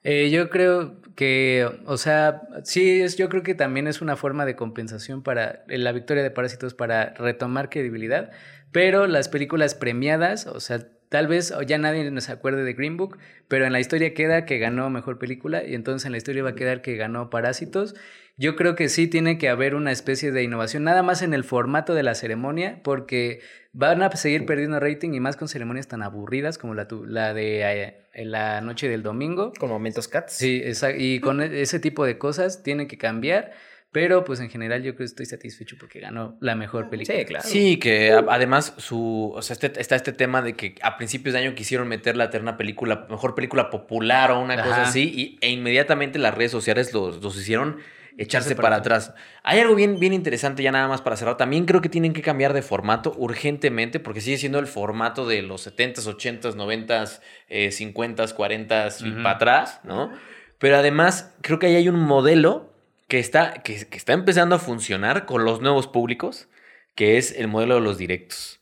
Eh, yo creo que, o sea, sí, es, yo creo que también es una forma de compensación para eh, la victoria de Parásitos para retomar credibilidad, pero las películas premiadas, o sea, tal vez ya nadie nos acuerde de Green Book, pero en la historia queda que ganó mejor película y entonces en la historia va a quedar que ganó Parásitos. Yo creo que sí tiene que haber una especie de innovación, nada más en el formato de la ceremonia, porque van a seguir perdiendo rating y más con ceremonias tan aburridas como la, de eh, la noche del domingo. Con momentos cats. Sí, y con e- ese tipo de cosas tiene que cambiar, pero pues en general yo creo que estoy satisfecho porque ganó la mejor película. Sí, claro. Sí, que a- además su, o sea, este- está este tema de que a principios de año quisieron meter la terna película, mejor película popular o una cosa así, y, e inmediatamente las redes sociales los, los hicieron echarse para para atrás. Hay algo bien, bien interesante ya nada más para cerrar. También creo que tienen que cambiar de formato urgentemente porque sigue siendo el formato de los 70s, 80s, 90s, eh, 50s, 40s y para atrás, ¿no? Pero además creo que ahí hay un modelo que está, que, que está empezando a funcionar con los nuevos públicos, que es el modelo de los directos.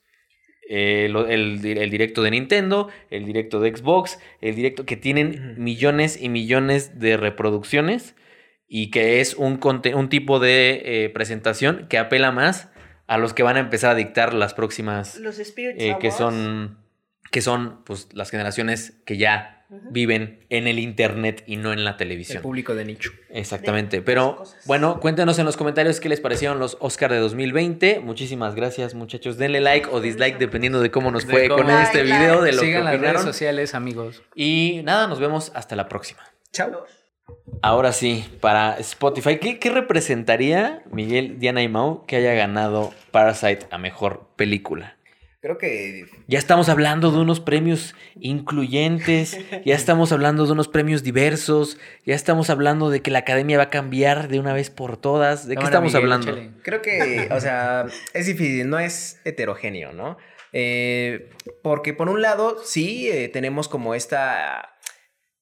Eh, lo- el, di- el directo de Nintendo, el directo de Xbox, el directo que tienen millones y millones de reproducciones y que es un, un tipo de eh, presentación que apela más a los que van a empezar a dictar las próximas, Los eh, que son, que son pues, las generaciones que ya Viven en el Internet y no en la El televisión. público de nicho. Exactamente, de pero bueno, cuéntenos en los comentarios qué les parecieron los Oscar de 2020. Muchísimas gracias, muchachos. Denle like o dislike dependiendo de cómo nos De fue cómo- con este Like, video, de lo Sigan que las redes opinaron. sociales, amigos. Y nada, nos vemos hasta la próxima. Chao. Ahora sí, para Spotify, ¿qué, qué representaría Miguel, Diana y Mau que haya ganado Parasite a mejor película? Creo que Ya estamos hablando de unos premios incluyentes, ya estamos hablando de unos premios diversos, ya estamos hablando de que la academia va a cambiar de una vez por todas. ¿De qué estamos Miguel, hablando? Creo que, o sea, es difícil, no es heterogéneo, ¿no? Eh, porque por un lado, sí, eh, tenemos como esta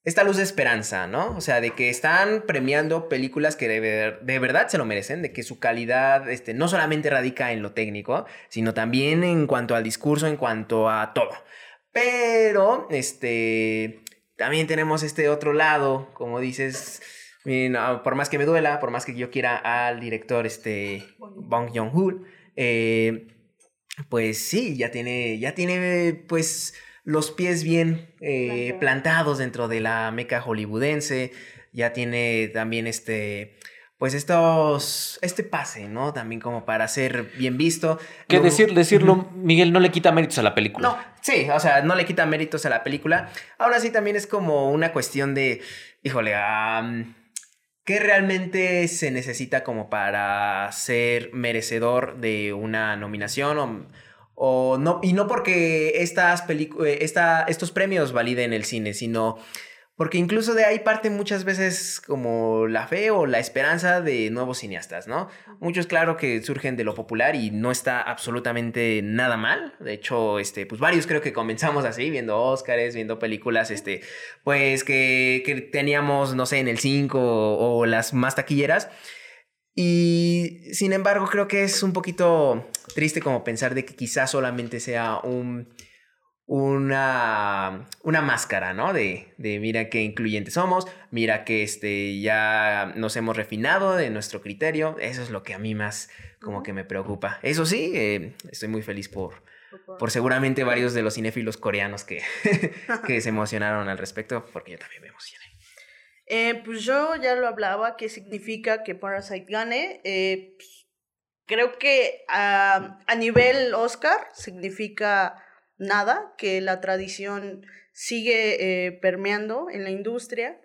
esta luz de esperanza, ¿no? O sea, de que están premiando películas que de, de, verdad se lo merecen, de que su calidad este, no solamente radica en lo técnico, sino también en cuanto al discurso, en cuanto a todo. Pero, este, también tenemos este otro lado, como dices, por más que me duela, por más que yo quiera al director, este, Bong Joon-ho, eh, pues sí, ya tiene, ya tiene, pues los pies bien eh, plantados dentro de la meca hollywoodense, ya tiene también este, pues estos, este pase, ¿no? También como para ser bien visto. Que decir, decirlo, Miguel, no le quita méritos a la película. No, sí, o sea, no le quita méritos a la película. Ahora sí también es como una cuestión de, híjole, ¿qué realmente se necesita como para ser merecedor de una nominación o o no, y no porque estas eh, estos premios validen el cine, sino porque incluso de ahí parte muchas veces como la fe o la esperanza de nuevos cineastas, ¿no? Muchos claro que surgen de lo popular y no está absolutamente nada mal. De hecho, este, pues varios creo que comenzamos así, viendo Óscares, viendo películas, este, pues que, que teníamos, no sé, en el 5 o las más taquilleras. Y sin embargo, creo que es un poquito triste como pensar de que quizás solamente sea un, una, una máscara, ¿no? De, de mira qué incluyentes somos, mira que este, ya nos hemos refinado de nuestro criterio. Eso es lo que a mí más como que me preocupa. Eso sí, eh, estoy muy feliz por, por seguramente varios de los cinéfilos coreanos que, que se emocionaron al respecto, porque yo también me emocioné. Eh, pues yo ya lo hablaba, qué significa que Parasite gane. Eh, pues, creo que a, a, nivel Oscar significa nada, que la tradición sigue eh, permeando en la industria.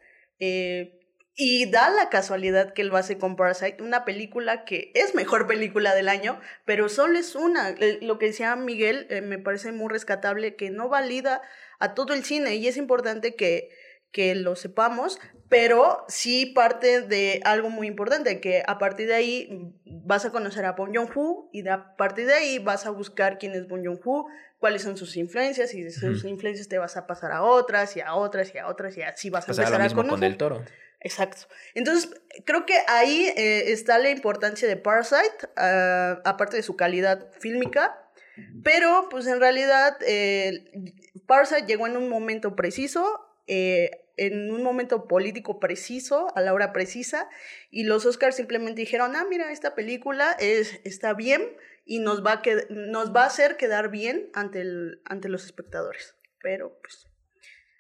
y da la casualidad que él lo hace con Parasite, una película que es mejor película del año, pero solo es una. Lo que decía Miguel me parece muy rescatable, que no valida a todo el cine y es importante que que lo sepamos, pero sí parte de algo muy importante, que a partir de ahí vas a conocer a Bong Joon-ho y a partir de ahí vas a buscar quién es Bong Joon-ho, cuáles son sus influencias y de sus influencias te vas a pasar a otras y a otras y a otras y así vas a empezar a conocer. con el toro. Exacto. Entonces, creo que ahí eh, está la importancia de Parasite, uh, aparte de su calidad fílmica, pero pues en realidad eh, Parasite llegó en un momento preciso, eh, en un momento político preciso, a la hora precisa, y los Oscars simplemente dijeron, ah, mira, esta película es, está bien y nos va, a nos va a hacer quedar bien ante, el, ante los espectadores. Pero, pues,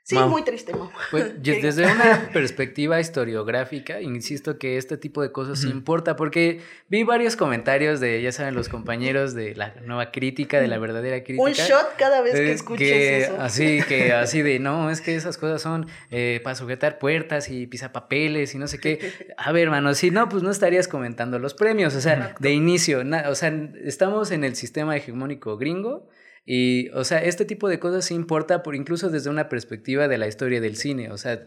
Sí, muy triste, mamá. Pues, desde una perspectiva historiográfica, insisto que este tipo de cosas importa, porque vi varios comentarios de, ya saben, los compañeros de la nueva crítica, de la verdadera crítica. Un shot cada vez que escuches eso. Así, que así de, no, es que esas cosas son eh, para sujetar puertas y pisapapeles y no sé qué. A ver, hermano, si no, pues no estarías comentando los premios, o sea, de inicio, o sea, estamos en el sistema hegemónico gringo y, o sea, este tipo de cosas sí importa, por incluso desde una perspectiva de la historia del cine. O sea,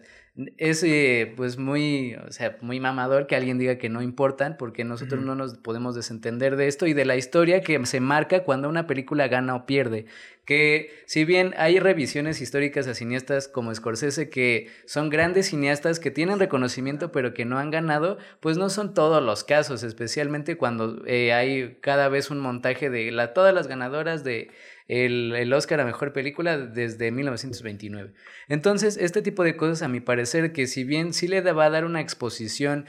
es eh, pues muy, o sea, muy mamador que alguien diga que no importan, porque nosotros no nos podemos desentender de esto y de la historia que se marca cuando una película gana o pierde. Que si bien hay revisiones históricas a cineastas como Scorsese que son grandes cineastas que tienen reconocimiento pero que no han ganado, pues no son todos los casos, especialmente cuando eh, hay cada vez un montaje de la, todas las ganadoras de el, el, Oscar a Mejor Película desde 1929. Entonces, este tipo de cosas, a mi parecer, que si bien sí le va a dar una exposición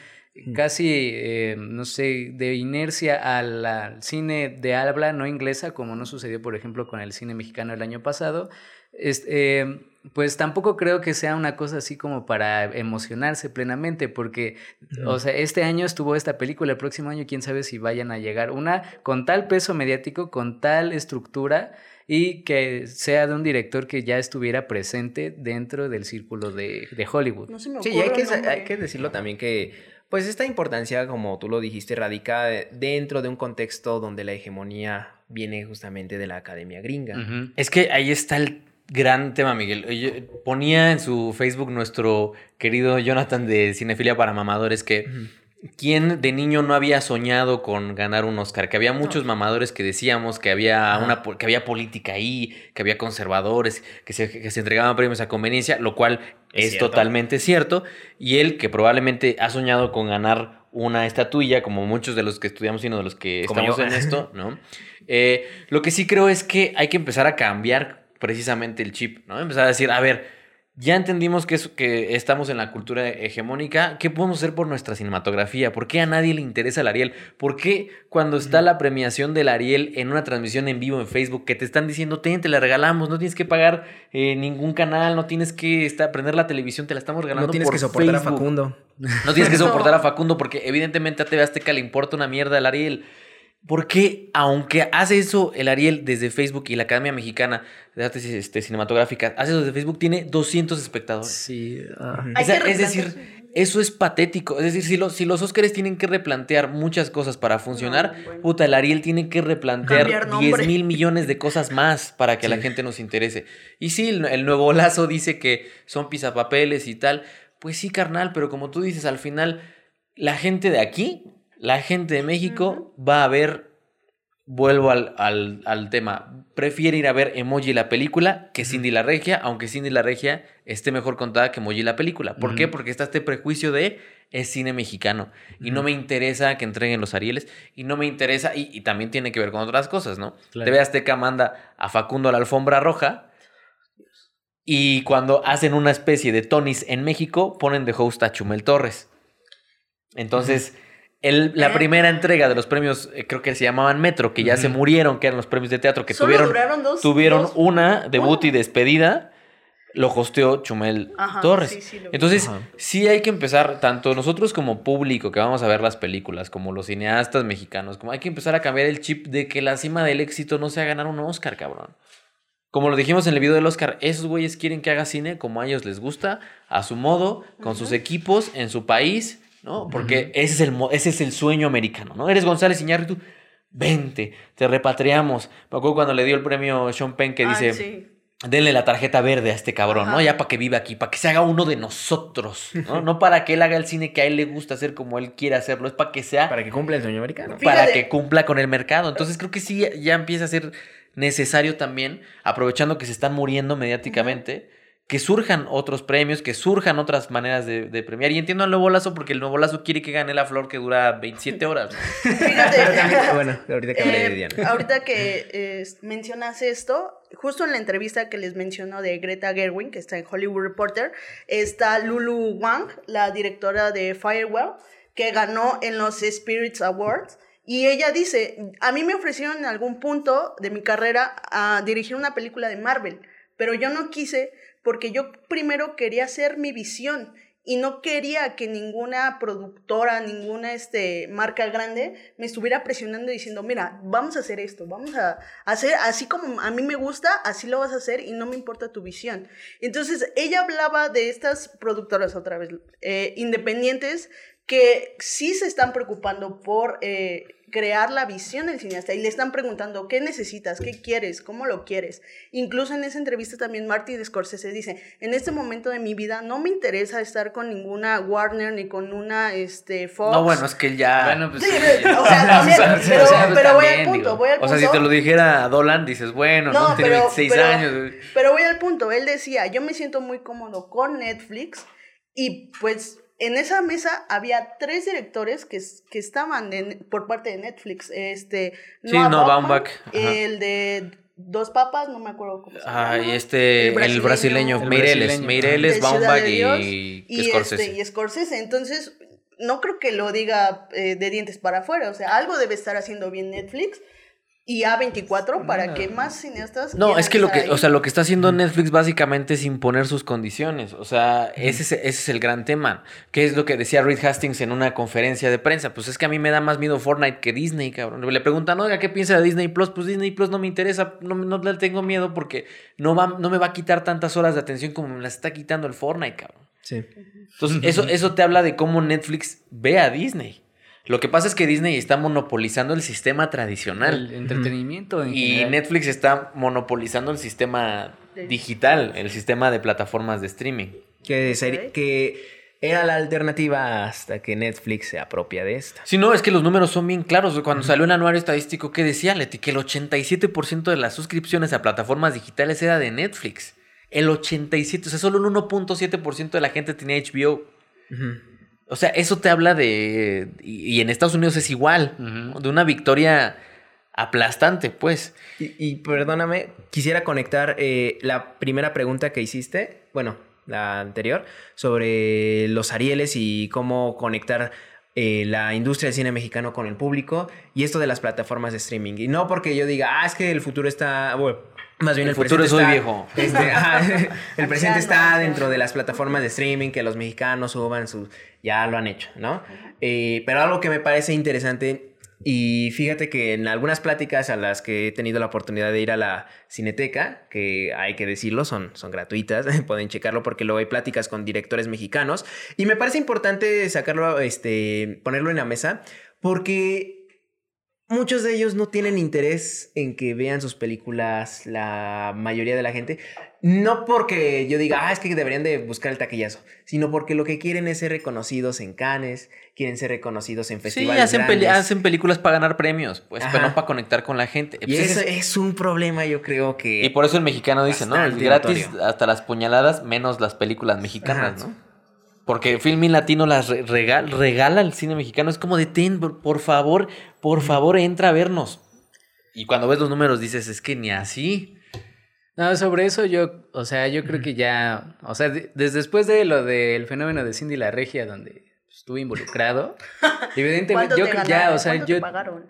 casi, eh, no sé, de inercia al, cine de habla no inglesa, como no sucedió, por ejemplo, con el cine mexicano el año pasado, eh, pues tampoco creo que sea una cosa así como para emocionarse plenamente, porque, o sea, este año estuvo esta película, el próximo año quién sabe si vayan a llegar. Una con tal peso mediático, con tal estructura, y que sea de un director que ya estuviera presente dentro del círculo de, de Hollywood. sí, hay que, hay que decirlo también que pues esta importancia, como tú lo dijiste, radica dentro de un contexto donde la hegemonía viene justamente de la academia gringa. Es que ahí está el gran tema, Miguel. ponía en su Facebook nuestro querido Jonathan de Cinefilia para Mamadores que ¿quién de niño no había soñado con ganar un Oscar? Que había muchos mamadores que decíamos que había, una, que había política ahí, que había conservadores, que se, que se entregaban premios a conveniencia, lo cual Es es, cierto. totalmente cierto. Y él, que probablemente ha soñado con ganar una estatuilla, como muchos de los que estudiamos y uno de los que Como estamos yo. en esto, ¿no? Eh, lo que sí creo es que hay que empezar a cambiar precisamente el chip, ¿no? Empezar a decir, a ver, ya entendimos que, es- que estamos en la cultura hegemónica, ¿qué podemos hacer por nuestra cinematografía? ¿Por qué a nadie le interesa el Ariel? ¿Por qué cuando está la premiación del Ariel en una transmisión en vivo en Facebook que te están diciendo, ten, te la regalamos, no tienes que pagar eh, ningún canal, no tienes que estar, prender la televisión, te la estamos regalando No tienes por que soportar a Facebook"? Facundo. No tienes que soportar a Facundo porque evidentemente a TV Azteca le importa una mierda el Ariel. Porque aunque hace eso el Ariel desde Facebook y la Academia Mexicana de Artes este, Cinematográficas, hace eso desde Facebook, tiene 200 espectadores. Sí. Hay O sea, que es decir, eso es patético. Es decir, si, los si los Óscares tienen que replantear muchas cosas para funcionar, No, bueno. puta, el Ariel tiene que replantear Cambiar 10 nombre. mil millones de cosas más para que a la gente nos interese. Y sí, el, el nuevo lazo dice que son pisapapeles y tal. Pues sí, carnal, pero como tú dices, al final, la gente de aquí, la gente de México, va a ver. Vuelvo al, al- al tema. Prefiere ir a ver Emoji la película que Cindy la Regia, aunque Cindy la Regia esté mejor contada que Emoji la película. ¿Por qué? Porque está este prejuicio de es cine mexicano. Y no me interesa que entreguen los Arieles. Y no me interesa. Y, y también tiene que ver con otras cosas, ¿no? Claro. TV Azteca manda a Facundo a la alfombra roja. Y cuando hacen una especie de Tonis en México, ponen de host a Chumel Torres. Entonces, el- la Eh. primera entrega de los premios, eh, creo que se llamaban Metro, que ya se murieron, que eran los premios de teatro, que Solo tuvieron, duraron dos. tuvieron dos- una debut y despedida, lo hosteó Chumel Ajá, Torres. sí, sí. Entonces, Ajá. sí hay que empezar, tanto nosotros como público que vamos a ver las películas, como los cineastas mexicanos, como hay que empezar a cambiar el chip de que la cima del éxito no sea ganar un Oscar, cabrón. Como lo dijimos en el video del Oscar, esos güeyes quieren que haga cine como a ellos les gusta, a su modo, con sus equipos, en su país, ¿no? Porque ese, es el, ese es el sueño americano, ¿no? Eres González Iñárritu, vente, te repatriamos. Me acuerdo cuando le dio el premio Sean Penn que Ah, dice, sí. denle la tarjeta verde a este cabrón, ¿no? Ya para que viva aquí, para que se haga uno de nosotros, ¿no? No para que él haga el cine que a él le gusta hacer como él quiere hacerlo, es para que sea, para, Para que cumpla el sueño americano. Fíjate. que cumpla con el mercado. Entonces creo que sí, ya empieza a ser necesario también, aprovechando que se están muriendo mediáticamente, que surjan otros premios, que surjan otras maneras de, de premiar. Y entiendo al Nuevo Lazo porque el Nuevo Lazo quiere que gane la flor que dura 27 horas. Fíjate. bueno, ahorita que hablé de Eh, ahorita que eh, mencionas esto, justo en la entrevista que les menciono de Greta Gerwig, que está en Hollywood Reporter, está Lulu Wang, la directora de Firewall, que ganó en los Spirits Awards. Y ella dice, a mí me ofrecieron en algún punto de mi carrera a dirigir una película de Marvel, pero yo no quise porque yo primero quería hacer mi visión y no quería que ninguna productora, ninguna este, marca grande me estuviera presionando diciendo, mira, vamos a hacer esto, vamos a hacer así como a mí me gusta, así lo vas a hacer y no me importa tu visión. Entonces, ella hablaba de estas productoras otra vez, eh, independientes, que sí se están preocupando por eh, crear la visión del cineasta y le están preguntando qué necesitas, qué quieres, cómo lo quieres. Incluso en esa entrevista también Martin Scorsese dice, en este momento de mi vida no me interesa estar con ninguna Warner ni con una este, Fox. No, bueno, es que ya... Bueno, pues Sí, o sea, también, pero, o sea, pues pero voy al punto, digo. voy al O punto. sea, si te lo dijera Dolan, dices, bueno, no, No, tiene pero- 26 pero- años. Pero voy al punto, él decía, yo me siento muy cómodo con Netflix y pues en esa mesa había tres directores que, que estaban en- por parte de Netflix. Este, Sí, Noah Baumbach, el de Dos Papas, no me acuerdo cómo se llama. Ah, y este, El el brasileño, brasileño. El Meireles, brasileño, Meireles, de Baumbach de y, y, Scorsese. Este, y Scorsese. Entonces, no creo que lo diga eh, de dientes para afuera. O sea, algo debe estar haciendo bien Netflix y A24 para No. que más cineastas. No, es que lo que, o sea, lo que está haciendo Netflix básicamente es imponer sus condiciones. O sea, ese, es, ese es el gran tema. Que es lo que decía Reed Hastings en una conferencia de prensa. Pues es que a mí me da más miedo Fortnite que Disney, cabrón. Le preguntan, oiga, ¿qué piensa de Disney Plus? Pues Disney Plus no me interesa, no, no le tengo miedo porque no, va, no me va a quitar tantas horas de atención como me las está quitando el Fortnite, cabrón. Sí. Entonces, eso, eso te habla de cómo Netflix ve a Disney. Lo que pasa es que Disney está monopolizando el sistema tradicional. El entretenimiento en Y general. Netflix está monopolizando el sistema digital, el sistema de plataformas de streaming. Que, ser- que era la alternativa hasta que Netflix se apropia de esta. Sí, no, es que los números son bien claros. Cuando salió el anuario estadístico, ¿qué decía, Leti? Que el 87% de las suscripciones a plataformas digitales era de Netflix. El 87%, o sea, solo un 1.7% de la gente tenía HBO. O sea, eso te habla de... Y, en Estados Unidos es igual, de una victoria aplastante, pues. Y, perdóname, quisiera conectar eh, la primera pregunta que hiciste, bueno, la anterior, sobre los Arieles y cómo conectar eh, la industria del cine mexicano con el público y esto de las plataformas de streaming. Y no porque yo diga, ah, es que el futuro está... Bueno, más bien el, futuro es viejo. Este, el presente está dentro de las plataformas de streaming que los mexicanos suban sus... Ya lo han hecho, ¿no? Eh, pero algo que me parece interesante y fíjate que en algunas pláticas a las que he tenido la oportunidad de ir a la Cineteca, que hay que decirlo, son, son gratuitas, pueden checarlo porque luego hay pláticas con directores mexicanos. Y me parece importante sacarlo, este, ponerlo en la mesa, porque muchos de ellos no tienen interés en que vean sus películas, la mayoría de la gente. No porque yo diga, ah, es que deberían de buscar el taquillazo, sino porque lo que quieren es ser reconocidos en Cannes, quieren ser reconocidos en festivales. Sí, hacen, hacen películas para ganar premios, pues, pero no para conectar con la gente. Y pues eso es... un problema, yo creo que. Y por eso el mexicano dice, ¿no? Es gratis hasta las puñaladas, menos las películas mexicanas, ¿no? Porque Filmin Latino las regala, regala al cine mexicano. Es como de, ten, por favor, por favor, entra a vernos. Y cuando ves los números dices, es que ni así. No, sobre eso yo, o sea, yo creo que ya, o sea, desde después de lo del fenómeno de Cindy la Regia, donde estuve involucrado, evidentemente yo creo ya, o sea, yo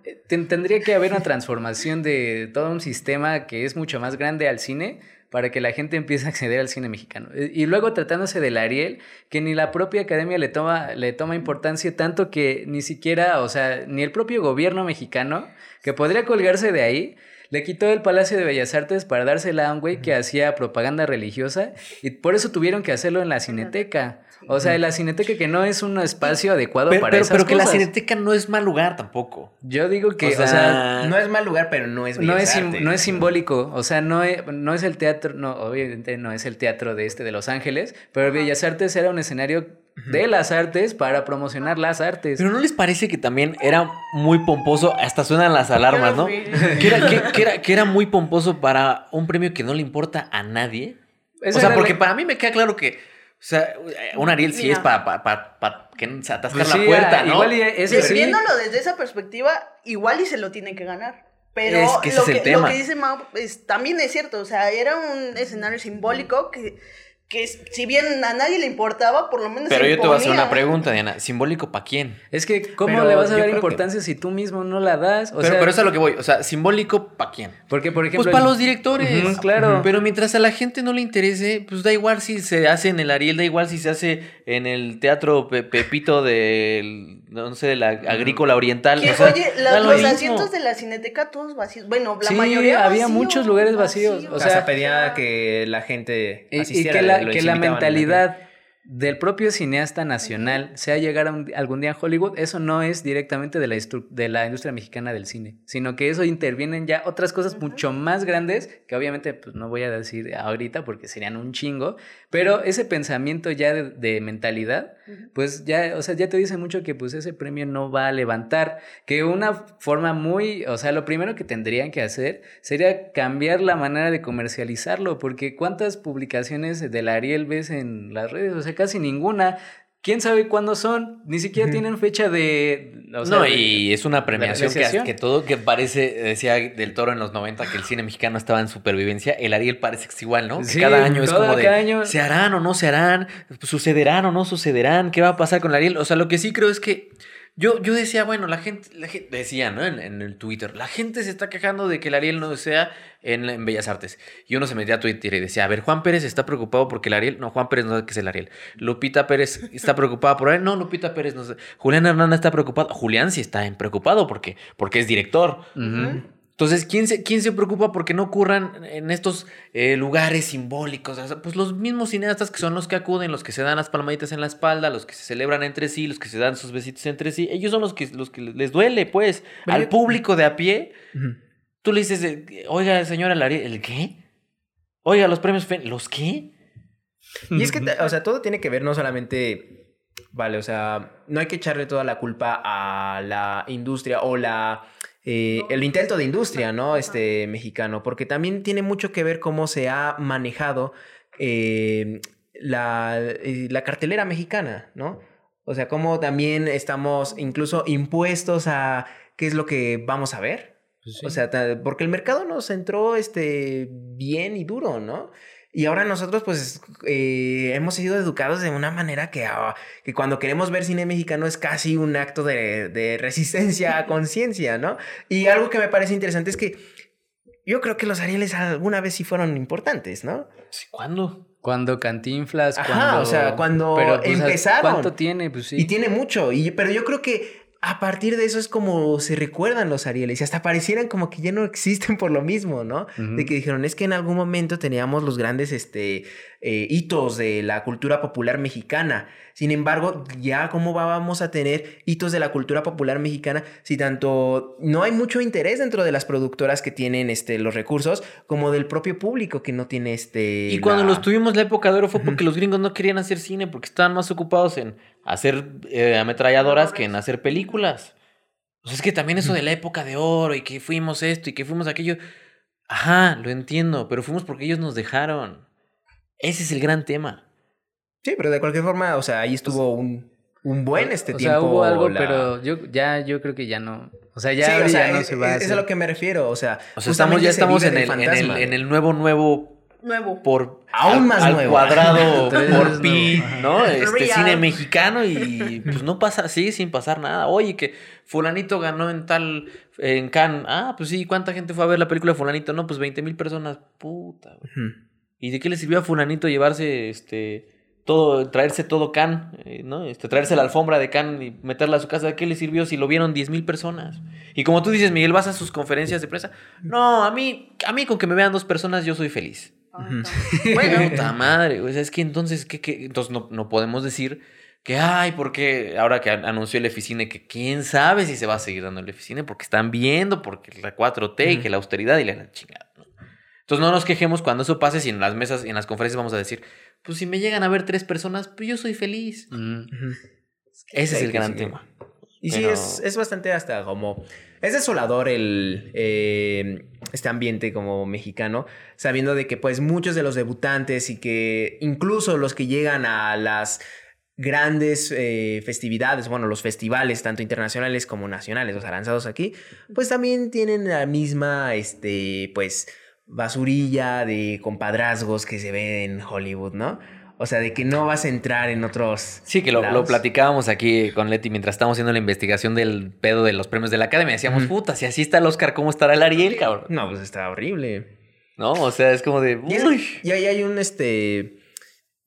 eh, tendría que haber una transformación de todo un sistema que es mucho más grande al cine para que la gente empiece a acceder al cine mexicano. Eh, y luego tratándose del Ariel, que ni la propia academia le toma, le toma importancia tanto que ni siquiera, o sea, ni el propio gobierno mexicano, que podría colgarse de ahí, le quitó el Palacio de Bellas Artes para dársela a un güey que hacía propaganda religiosa y por eso tuvieron que hacerlo en la Cineteca. O sea, la cineteca que no es un espacio adecuado para pero, esas Pero que la cineteca no es mal lugar tampoco. Yo digo que, o sea, no es mal lugar, pero no es no es, no es simbólico. O sea, no es, no es el teatro, no, obviamente no es el teatro de este de Los Ángeles, pero Bellas Artes era un escenario de las artes para promocionar las artes. Pero ¿no les parece que también era muy pomposo? Hasta suenan las alarmas, ¿no? Que era, que, era, que era muy pomposo para un premio que no le importa a nadie. o sea, porque para mí me queda claro que o sea, un Ariel sí es para pa, que se atascar pues la puerta, ¿no? Igual es, Viéndolo desde esa perspectiva, igual y se lo tiene que ganar. Pero es que lo, que, lo que dice Mau también es cierto, o sea, era un escenario simbólico que que si bien a nadie le importaba, por lo menos. Pero yo te voy a hacer una pregunta, Diana. ¿Simbólico para quién? Es que, ¿cómo le vas a dar importancia si tú mismo no la das? O pero, pero eso es a lo que voy. O sea, ¿simbólico para quién? Porque, por ejemplo. Pues para los directores. claro. Pero mientras a la gente no le interese, pues da igual si se hace en el Ariel, da igual si se hace en el teatro Pepito del. No sé, de la Agrícola Oriental. oye, los asientos de la cineteca todos vacíos. Bueno, la mayoría. Había muchos lugares vacíos. O sea, pedía que la gente asistiera que la mentalidad del propio cineasta nacional sea llegar algún día a Hollywood, eso no es directamente de la, de la industria mexicana del cine, sino que eso intervienen ya otras cosas mucho más grandes, que obviamente pues, no voy a decir ahorita porque serían un chingo, pero ese pensamiento ya de, mentalidad, pues ya, o sea, ya te dice mucho que pues ese premio no va a levantar, que una forma muy, o sea, lo primero que tendrían que hacer sería cambiar la manera de comercializarlo, porque cuántas publicaciones del Ariel ves en las redes, o sea, casi ninguna. ¿Quién sabe cuándo son? Ni siquiera tienen fecha de... no, y es una premiación que, todo que parece, decía del Toro en los 90 que el cine mexicano estaba en supervivencia, el Ariel parece que es igual, ¿no? cada año es como de, ¿se harán o no se harán? ¿Sucederán o no sucederán? ¿Qué va a pasar con el Ariel? O sea, lo que sí creo es que yo, yo decía, bueno, la gente, la gente decía, ¿no? En, el Twitter, la gente se está quejando de que el Ariel no sea en, Bellas Artes. Y uno se metía a Twitter y decía, a ver, Juan Pérez está preocupado porque el Ariel, no, Juan Pérez no sabe qué es el Ariel. Lupita Pérez está preocupada por él, no, Lupita Pérez no sé. Julián Hernández está preocupado, Julián sí está preocupado porque, porque es director. Entonces, ¿quién se, ¿quién se preocupa porque no ocurran en estos eh, lugares simbólicos? pues los mismos cineastas que son los que acuden, los que se dan las palmaditas en la espalda, los que se celebran entre sí, los que se dan sus besitos entre sí, ellos son los que, los que les duele, pues, al público de a pie. Tú le dices, oiga, señora Lari, ¿el qué? Oiga, los premios, ¿los qué? Y es que, o sea, todo tiene que ver no solamente Vale, o sea, no hay que echarle toda la culpa a la industria o la eh, el intento de industria, ¿no? Este mexicano, porque también tiene mucho que ver cómo se ha manejado eh, la, eh, la cartelera mexicana, ¿no? O sea, cómo también estamos incluso impuestos a qué es lo que vamos a ver. Pues O sea, porque el mercado nos entró este, bien y duro, ¿no? Y ahora nosotros, pues, eh, hemos sido educados de una manera que, ah, que cuando queremos ver cine mexicano es casi un acto de, de resistencia a conciencia, ¿no? Y algo que me parece interesante es que yo creo que los Arieles alguna vez sí fueron importantes, ¿no? Sí, ¿Cuándo? Cuando Cantinflas, Ajá, cuando... o sea, cuando pues, empezaron. ¿Cuánto tiene? Pues sí. Y tiene mucho, y, pero yo creo que a partir de eso es como se recuerdan los Arieles y hasta parecieran como que ya no existen por lo mismo, ¿no? De que dijeron, es que en algún momento teníamos los grandes este, eh, hitos de la cultura popular mexicana. Sin embargo, ya cómo va- vamos a tener hitos de la cultura popular mexicana si tanto no hay mucho interés dentro de las productoras que tienen este, los recursos como del propio público que no tiene este... Y cuando los tuvimos la época de oro fue porque los gringos no querían hacer cine, porque estaban más ocupados en hacer eh, ametralladoras que en hacer películas. O sea, es que también eso de la época de oro y que fuimos esto y que fuimos aquello. Ajá, lo entiendo, pero fuimos porque ellos nos dejaron. Ese es el gran tema. Sí, pero de cualquier forma, o sea, ahí estuvo un, un buen este o tiempo. sea, hubo algo, la- pero yo ya yo creo que ya no. O sea, ya, Sí, ahora o sea, ya no es, se va a es- es a lo que me refiero, o sea, O sea, estamos, ya estamos en el, en, el, en el nuevo, nuevo Nuevo. por Aún al- más al nuevo. cuadrado por no, pi. ¿no? Este Real. cine mexicano y pues no pasa, sigue sin pasar nada. Oye, que fulanito ganó en tal en Cannes. Ah, pues sí, ¿cuánta gente fue a ver la película de fulanito? No, pues 20 mil personas. Puta. güey. ¿Y de qué le sirvió a fulanito llevarse este todo traerse todo Cannes, eh, ¿no? Este traerse la alfombra de Cannes y meterla a su casa? ¿De qué le sirvió si lo vieron 10 mil personas? Y como tú dices, Miguel, vas a sus conferencias de prensa. No, a mí a mí con que me vean dos personas yo soy feliz. Bueno, puta madre, o sea, es que entonces, ¿qué, qué? Entonces no, no podemos decir que, ay, porque ahora que an- anunció el Eficine, que quién sabe si se va a seguir dando el Eficine, porque están viendo, porque la 4T y que la austeridad y la chingada. ¿No? Entonces no nos quejemos cuando eso pase, si en las mesas y en las conferencias vamos a decir, pues si me llegan a ver tres personas, pues yo soy feliz. Mm. Ese es el gran sí. tema. Y sí, es, es bastante hasta como... Es desolador el, eh, este ambiente como mexicano, sabiendo de que pues muchos de los debutantes y que incluso los que llegan a las grandes eh, festividades, bueno, los festivales tanto internacionales como nacionales, los lanzados aquí, pues también tienen la misma, este, pues, basurilla de compadrazgos que se ve en Hollywood, ¿no? O sea, de que no vas a entrar en otros... Sí, que lo, platicábamos aquí con Leti mientras estábamos haciendo la investigación del pedo de los premios de la Academia. Decíamos, puta, si así está el Oscar, ¿cómo estará el Ariel, cabrón? No, pues está horrible. ¿No? O sea, es como de. Y, es- uy. y ahí hay un, este...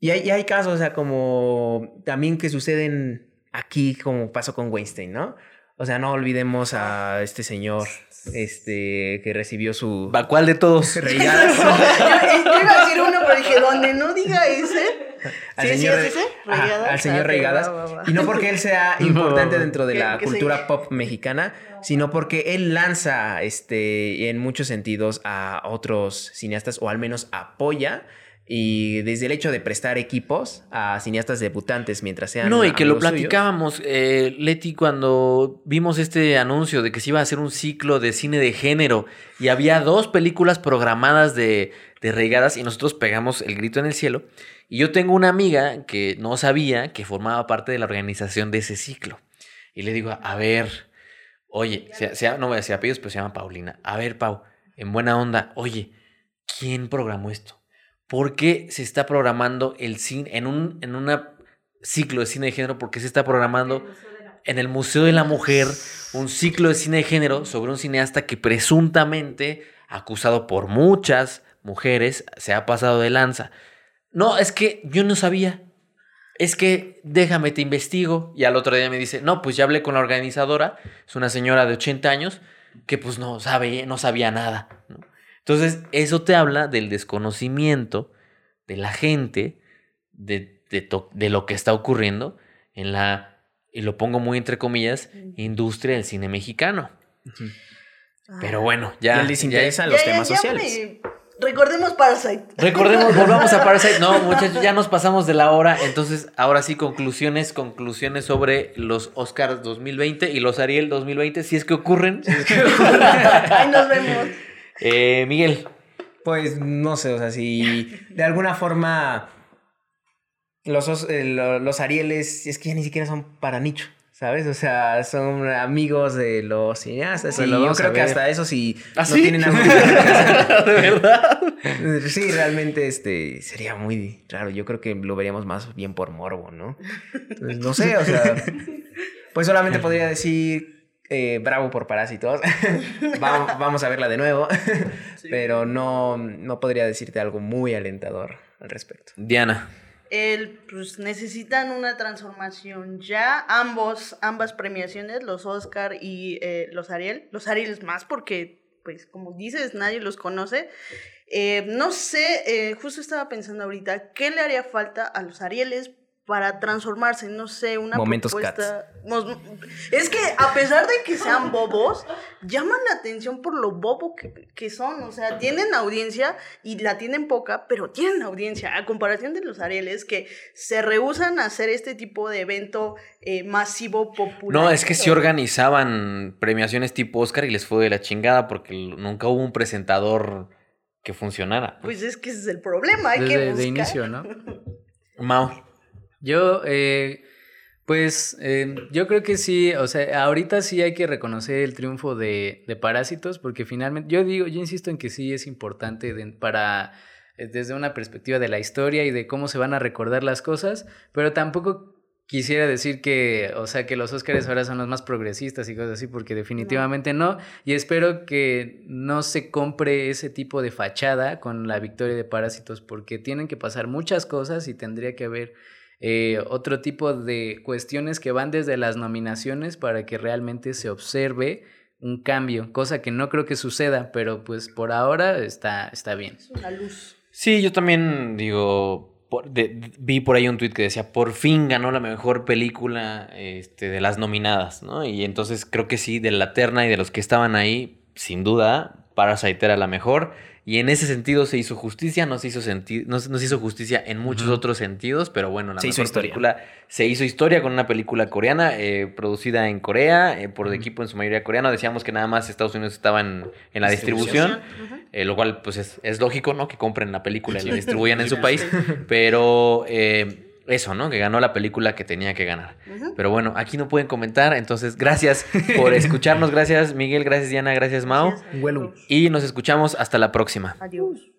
Y hay, y hay casos, o sea, como también que suceden aquí, como pasó con Weinstein, ¿no? O sea, no olvidemos a este señor, este, que recibió su... ¿Va cuál de todos? yo, yo iba a decir uno, pero dije, donde no diga ese. Al ¿Sí, sí señor es Re- ese? Ajá, ¿Reigadas? al señor Ah, Reigadas. va, va, va. Y no porque él sea importante dentro de la sí. cultura pop mexicana, sino porque él lanza, este, en muchos sentidos, a otros cineastas, o al menos apoya. Y desde el hecho de prestar equipos a cineastas debutantes mientras sean. No, y que lo platicábamos, eh, Leti, cuando vimos este anuncio de que se iba a hacer un ciclo de cine de género y había dos películas programadas de, de regadas y nosotros pegamos el grito en el cielo. Y yo tengo una amiga que no sabía que formaba parte de la organización de ese ciclo. Y le digo, a ver, oye, se, se- no voy a decir apellidos, pero se llama Paulina. A ver, Pau, en buena onda, oye, ¿quién programó esto? ¿Por qué se está programando el cine en un en una ciclo de cine de género? ¿Por qué se está programando en el Museo de la Mujer un ciclo de cine de género sobre un cineasta que presuntamente, acusado por muchas mujeres, se ha pasado de lanza? No, es que yo no sabía. Es que déjame, te investigo. Y al otro día me dice, no, pues ya hablé con la organizadora. Es una señora de 80 años que pues no sabe, no sabía nada. ¿no? Entonces, eso te habla del desconocimiento de la gente de, de to- de lo que está ocurriendo en la, y lo pongo muy entre comillas, industria del cine mexicano. Pero bueno, ya. les ya- interesan Ya, los ya, temas ya sociales. me recordemos Parasite. Recordemos, volvamos a Parasite. No, muchachos, ya nos pasamos de la hora. Entonces, ahora sí, conclusiones, conclusiones sobre los Oscars 2020 y los Ariel 2020, si es que ocurren. Si es que ocurren. Ahí nos vemos. Eh, Miguel. Pues no sé, o sea, si de alguna forma los, os- eh, lo- los Arieles, es que ya ni siquiera son para nicho, ¿sabes? O sea, son amigos de los cineastas. Pues y lo yo creo que hasta eso sí ¿Ah, no sí? tienen hacer. ¿De verdad? Sí, realmente este sería muy raro. Yo creo que lo veríamos más bien por morbo, ¿no? Entonces, no sé, o sea, pues solamente podría decir eh, bravo por Parásitos. vamos, vamos a verla de nuevo, pero no, no podría decirte algo muy alentador al respecto. Diana. El, pues necesitan una transformación ya. Ambos, ambas premiaciones, los Oscar y eh, los Ariel. Los Ariel más porque, pues, como dices, nadie los conoce. Eh, no sé, eh, justo estaba pensando ahorita, ¿qué le haría falta a los Arieles para transformarse? No sé, una Momentos propuesta. Mos- Es que a pesar de que sean bobos, llaman la atención por lo bobo que, que son. O sea, tienen audiencia y la tienen poca, pero tienen audiencia. A comparación de los Arieles que se rehusan a hacer este tipo de evento eh, masivo popular. No, es que sí organizaban premiaciones tipo Oscar y les fue de la chingada porque nunca hubo un presentador que funcionara. Pues es que ese es el problema. Hay que de inicio, ¿no? Mao. Yo, eh, pues, eh, yo creo que sí, o sea, ahorita sí hay que reconocer el triunfo de, de Parásitos, porque finalmente, yo digo, yo insisto en que sí es importante de- para, eh, desde una perspectiva de la historia y de cómo se van a recordar las cosas, pero tampoco quisiera decir que, o sea, que los Óscares ahora son los más progresistas y cosas así, porque definitivamente no, y espero que no se compre ese tipo de fachada con la victoria de Parásitos, porque tienen que pasar muchas cosas y tendría que haber eh, otro tipo de cuestiones que van desde las nominaciones para que realmente se observe un cambio, cosa que no creo que suceda, pero pues por ahora está, está bien. Es una luz. Sí, yo también digo, por- de- de- vi por ahí un tuit que decía, por fin ganó la mejor película este, de las nominadas, ¿no? Y entonces creo que sí, de la terna y de los que estaban ahí, sin duda, Parasite era la mejor. Y en ese sentido se hizo justicia, no se hizo, no, se- no se hizo justicia en muchos otros sentidos, pero bueno, la Se hizo mejor historia. película se hizo historia con una película coreana eh, producida en Corea, eh, por el equipo en su mayoría coreano. Decíamos que nada más Estados Unidos estaba en, en la distribución. Eh, lo cual, pues, es, es lógico, ¿no? Que compren la película y la distribuyan en su país. Pero eh, eso, ¿no? Que ganó la película que tenía que ganar. Pero bueno, aquí no pueden comentar. Entonces, gracias por escucharnos. Gracias, Miguel. Gracias, Diana. Gracias, Mao. Gracias. Y nos escuchamos hasta la próxima. Adiós.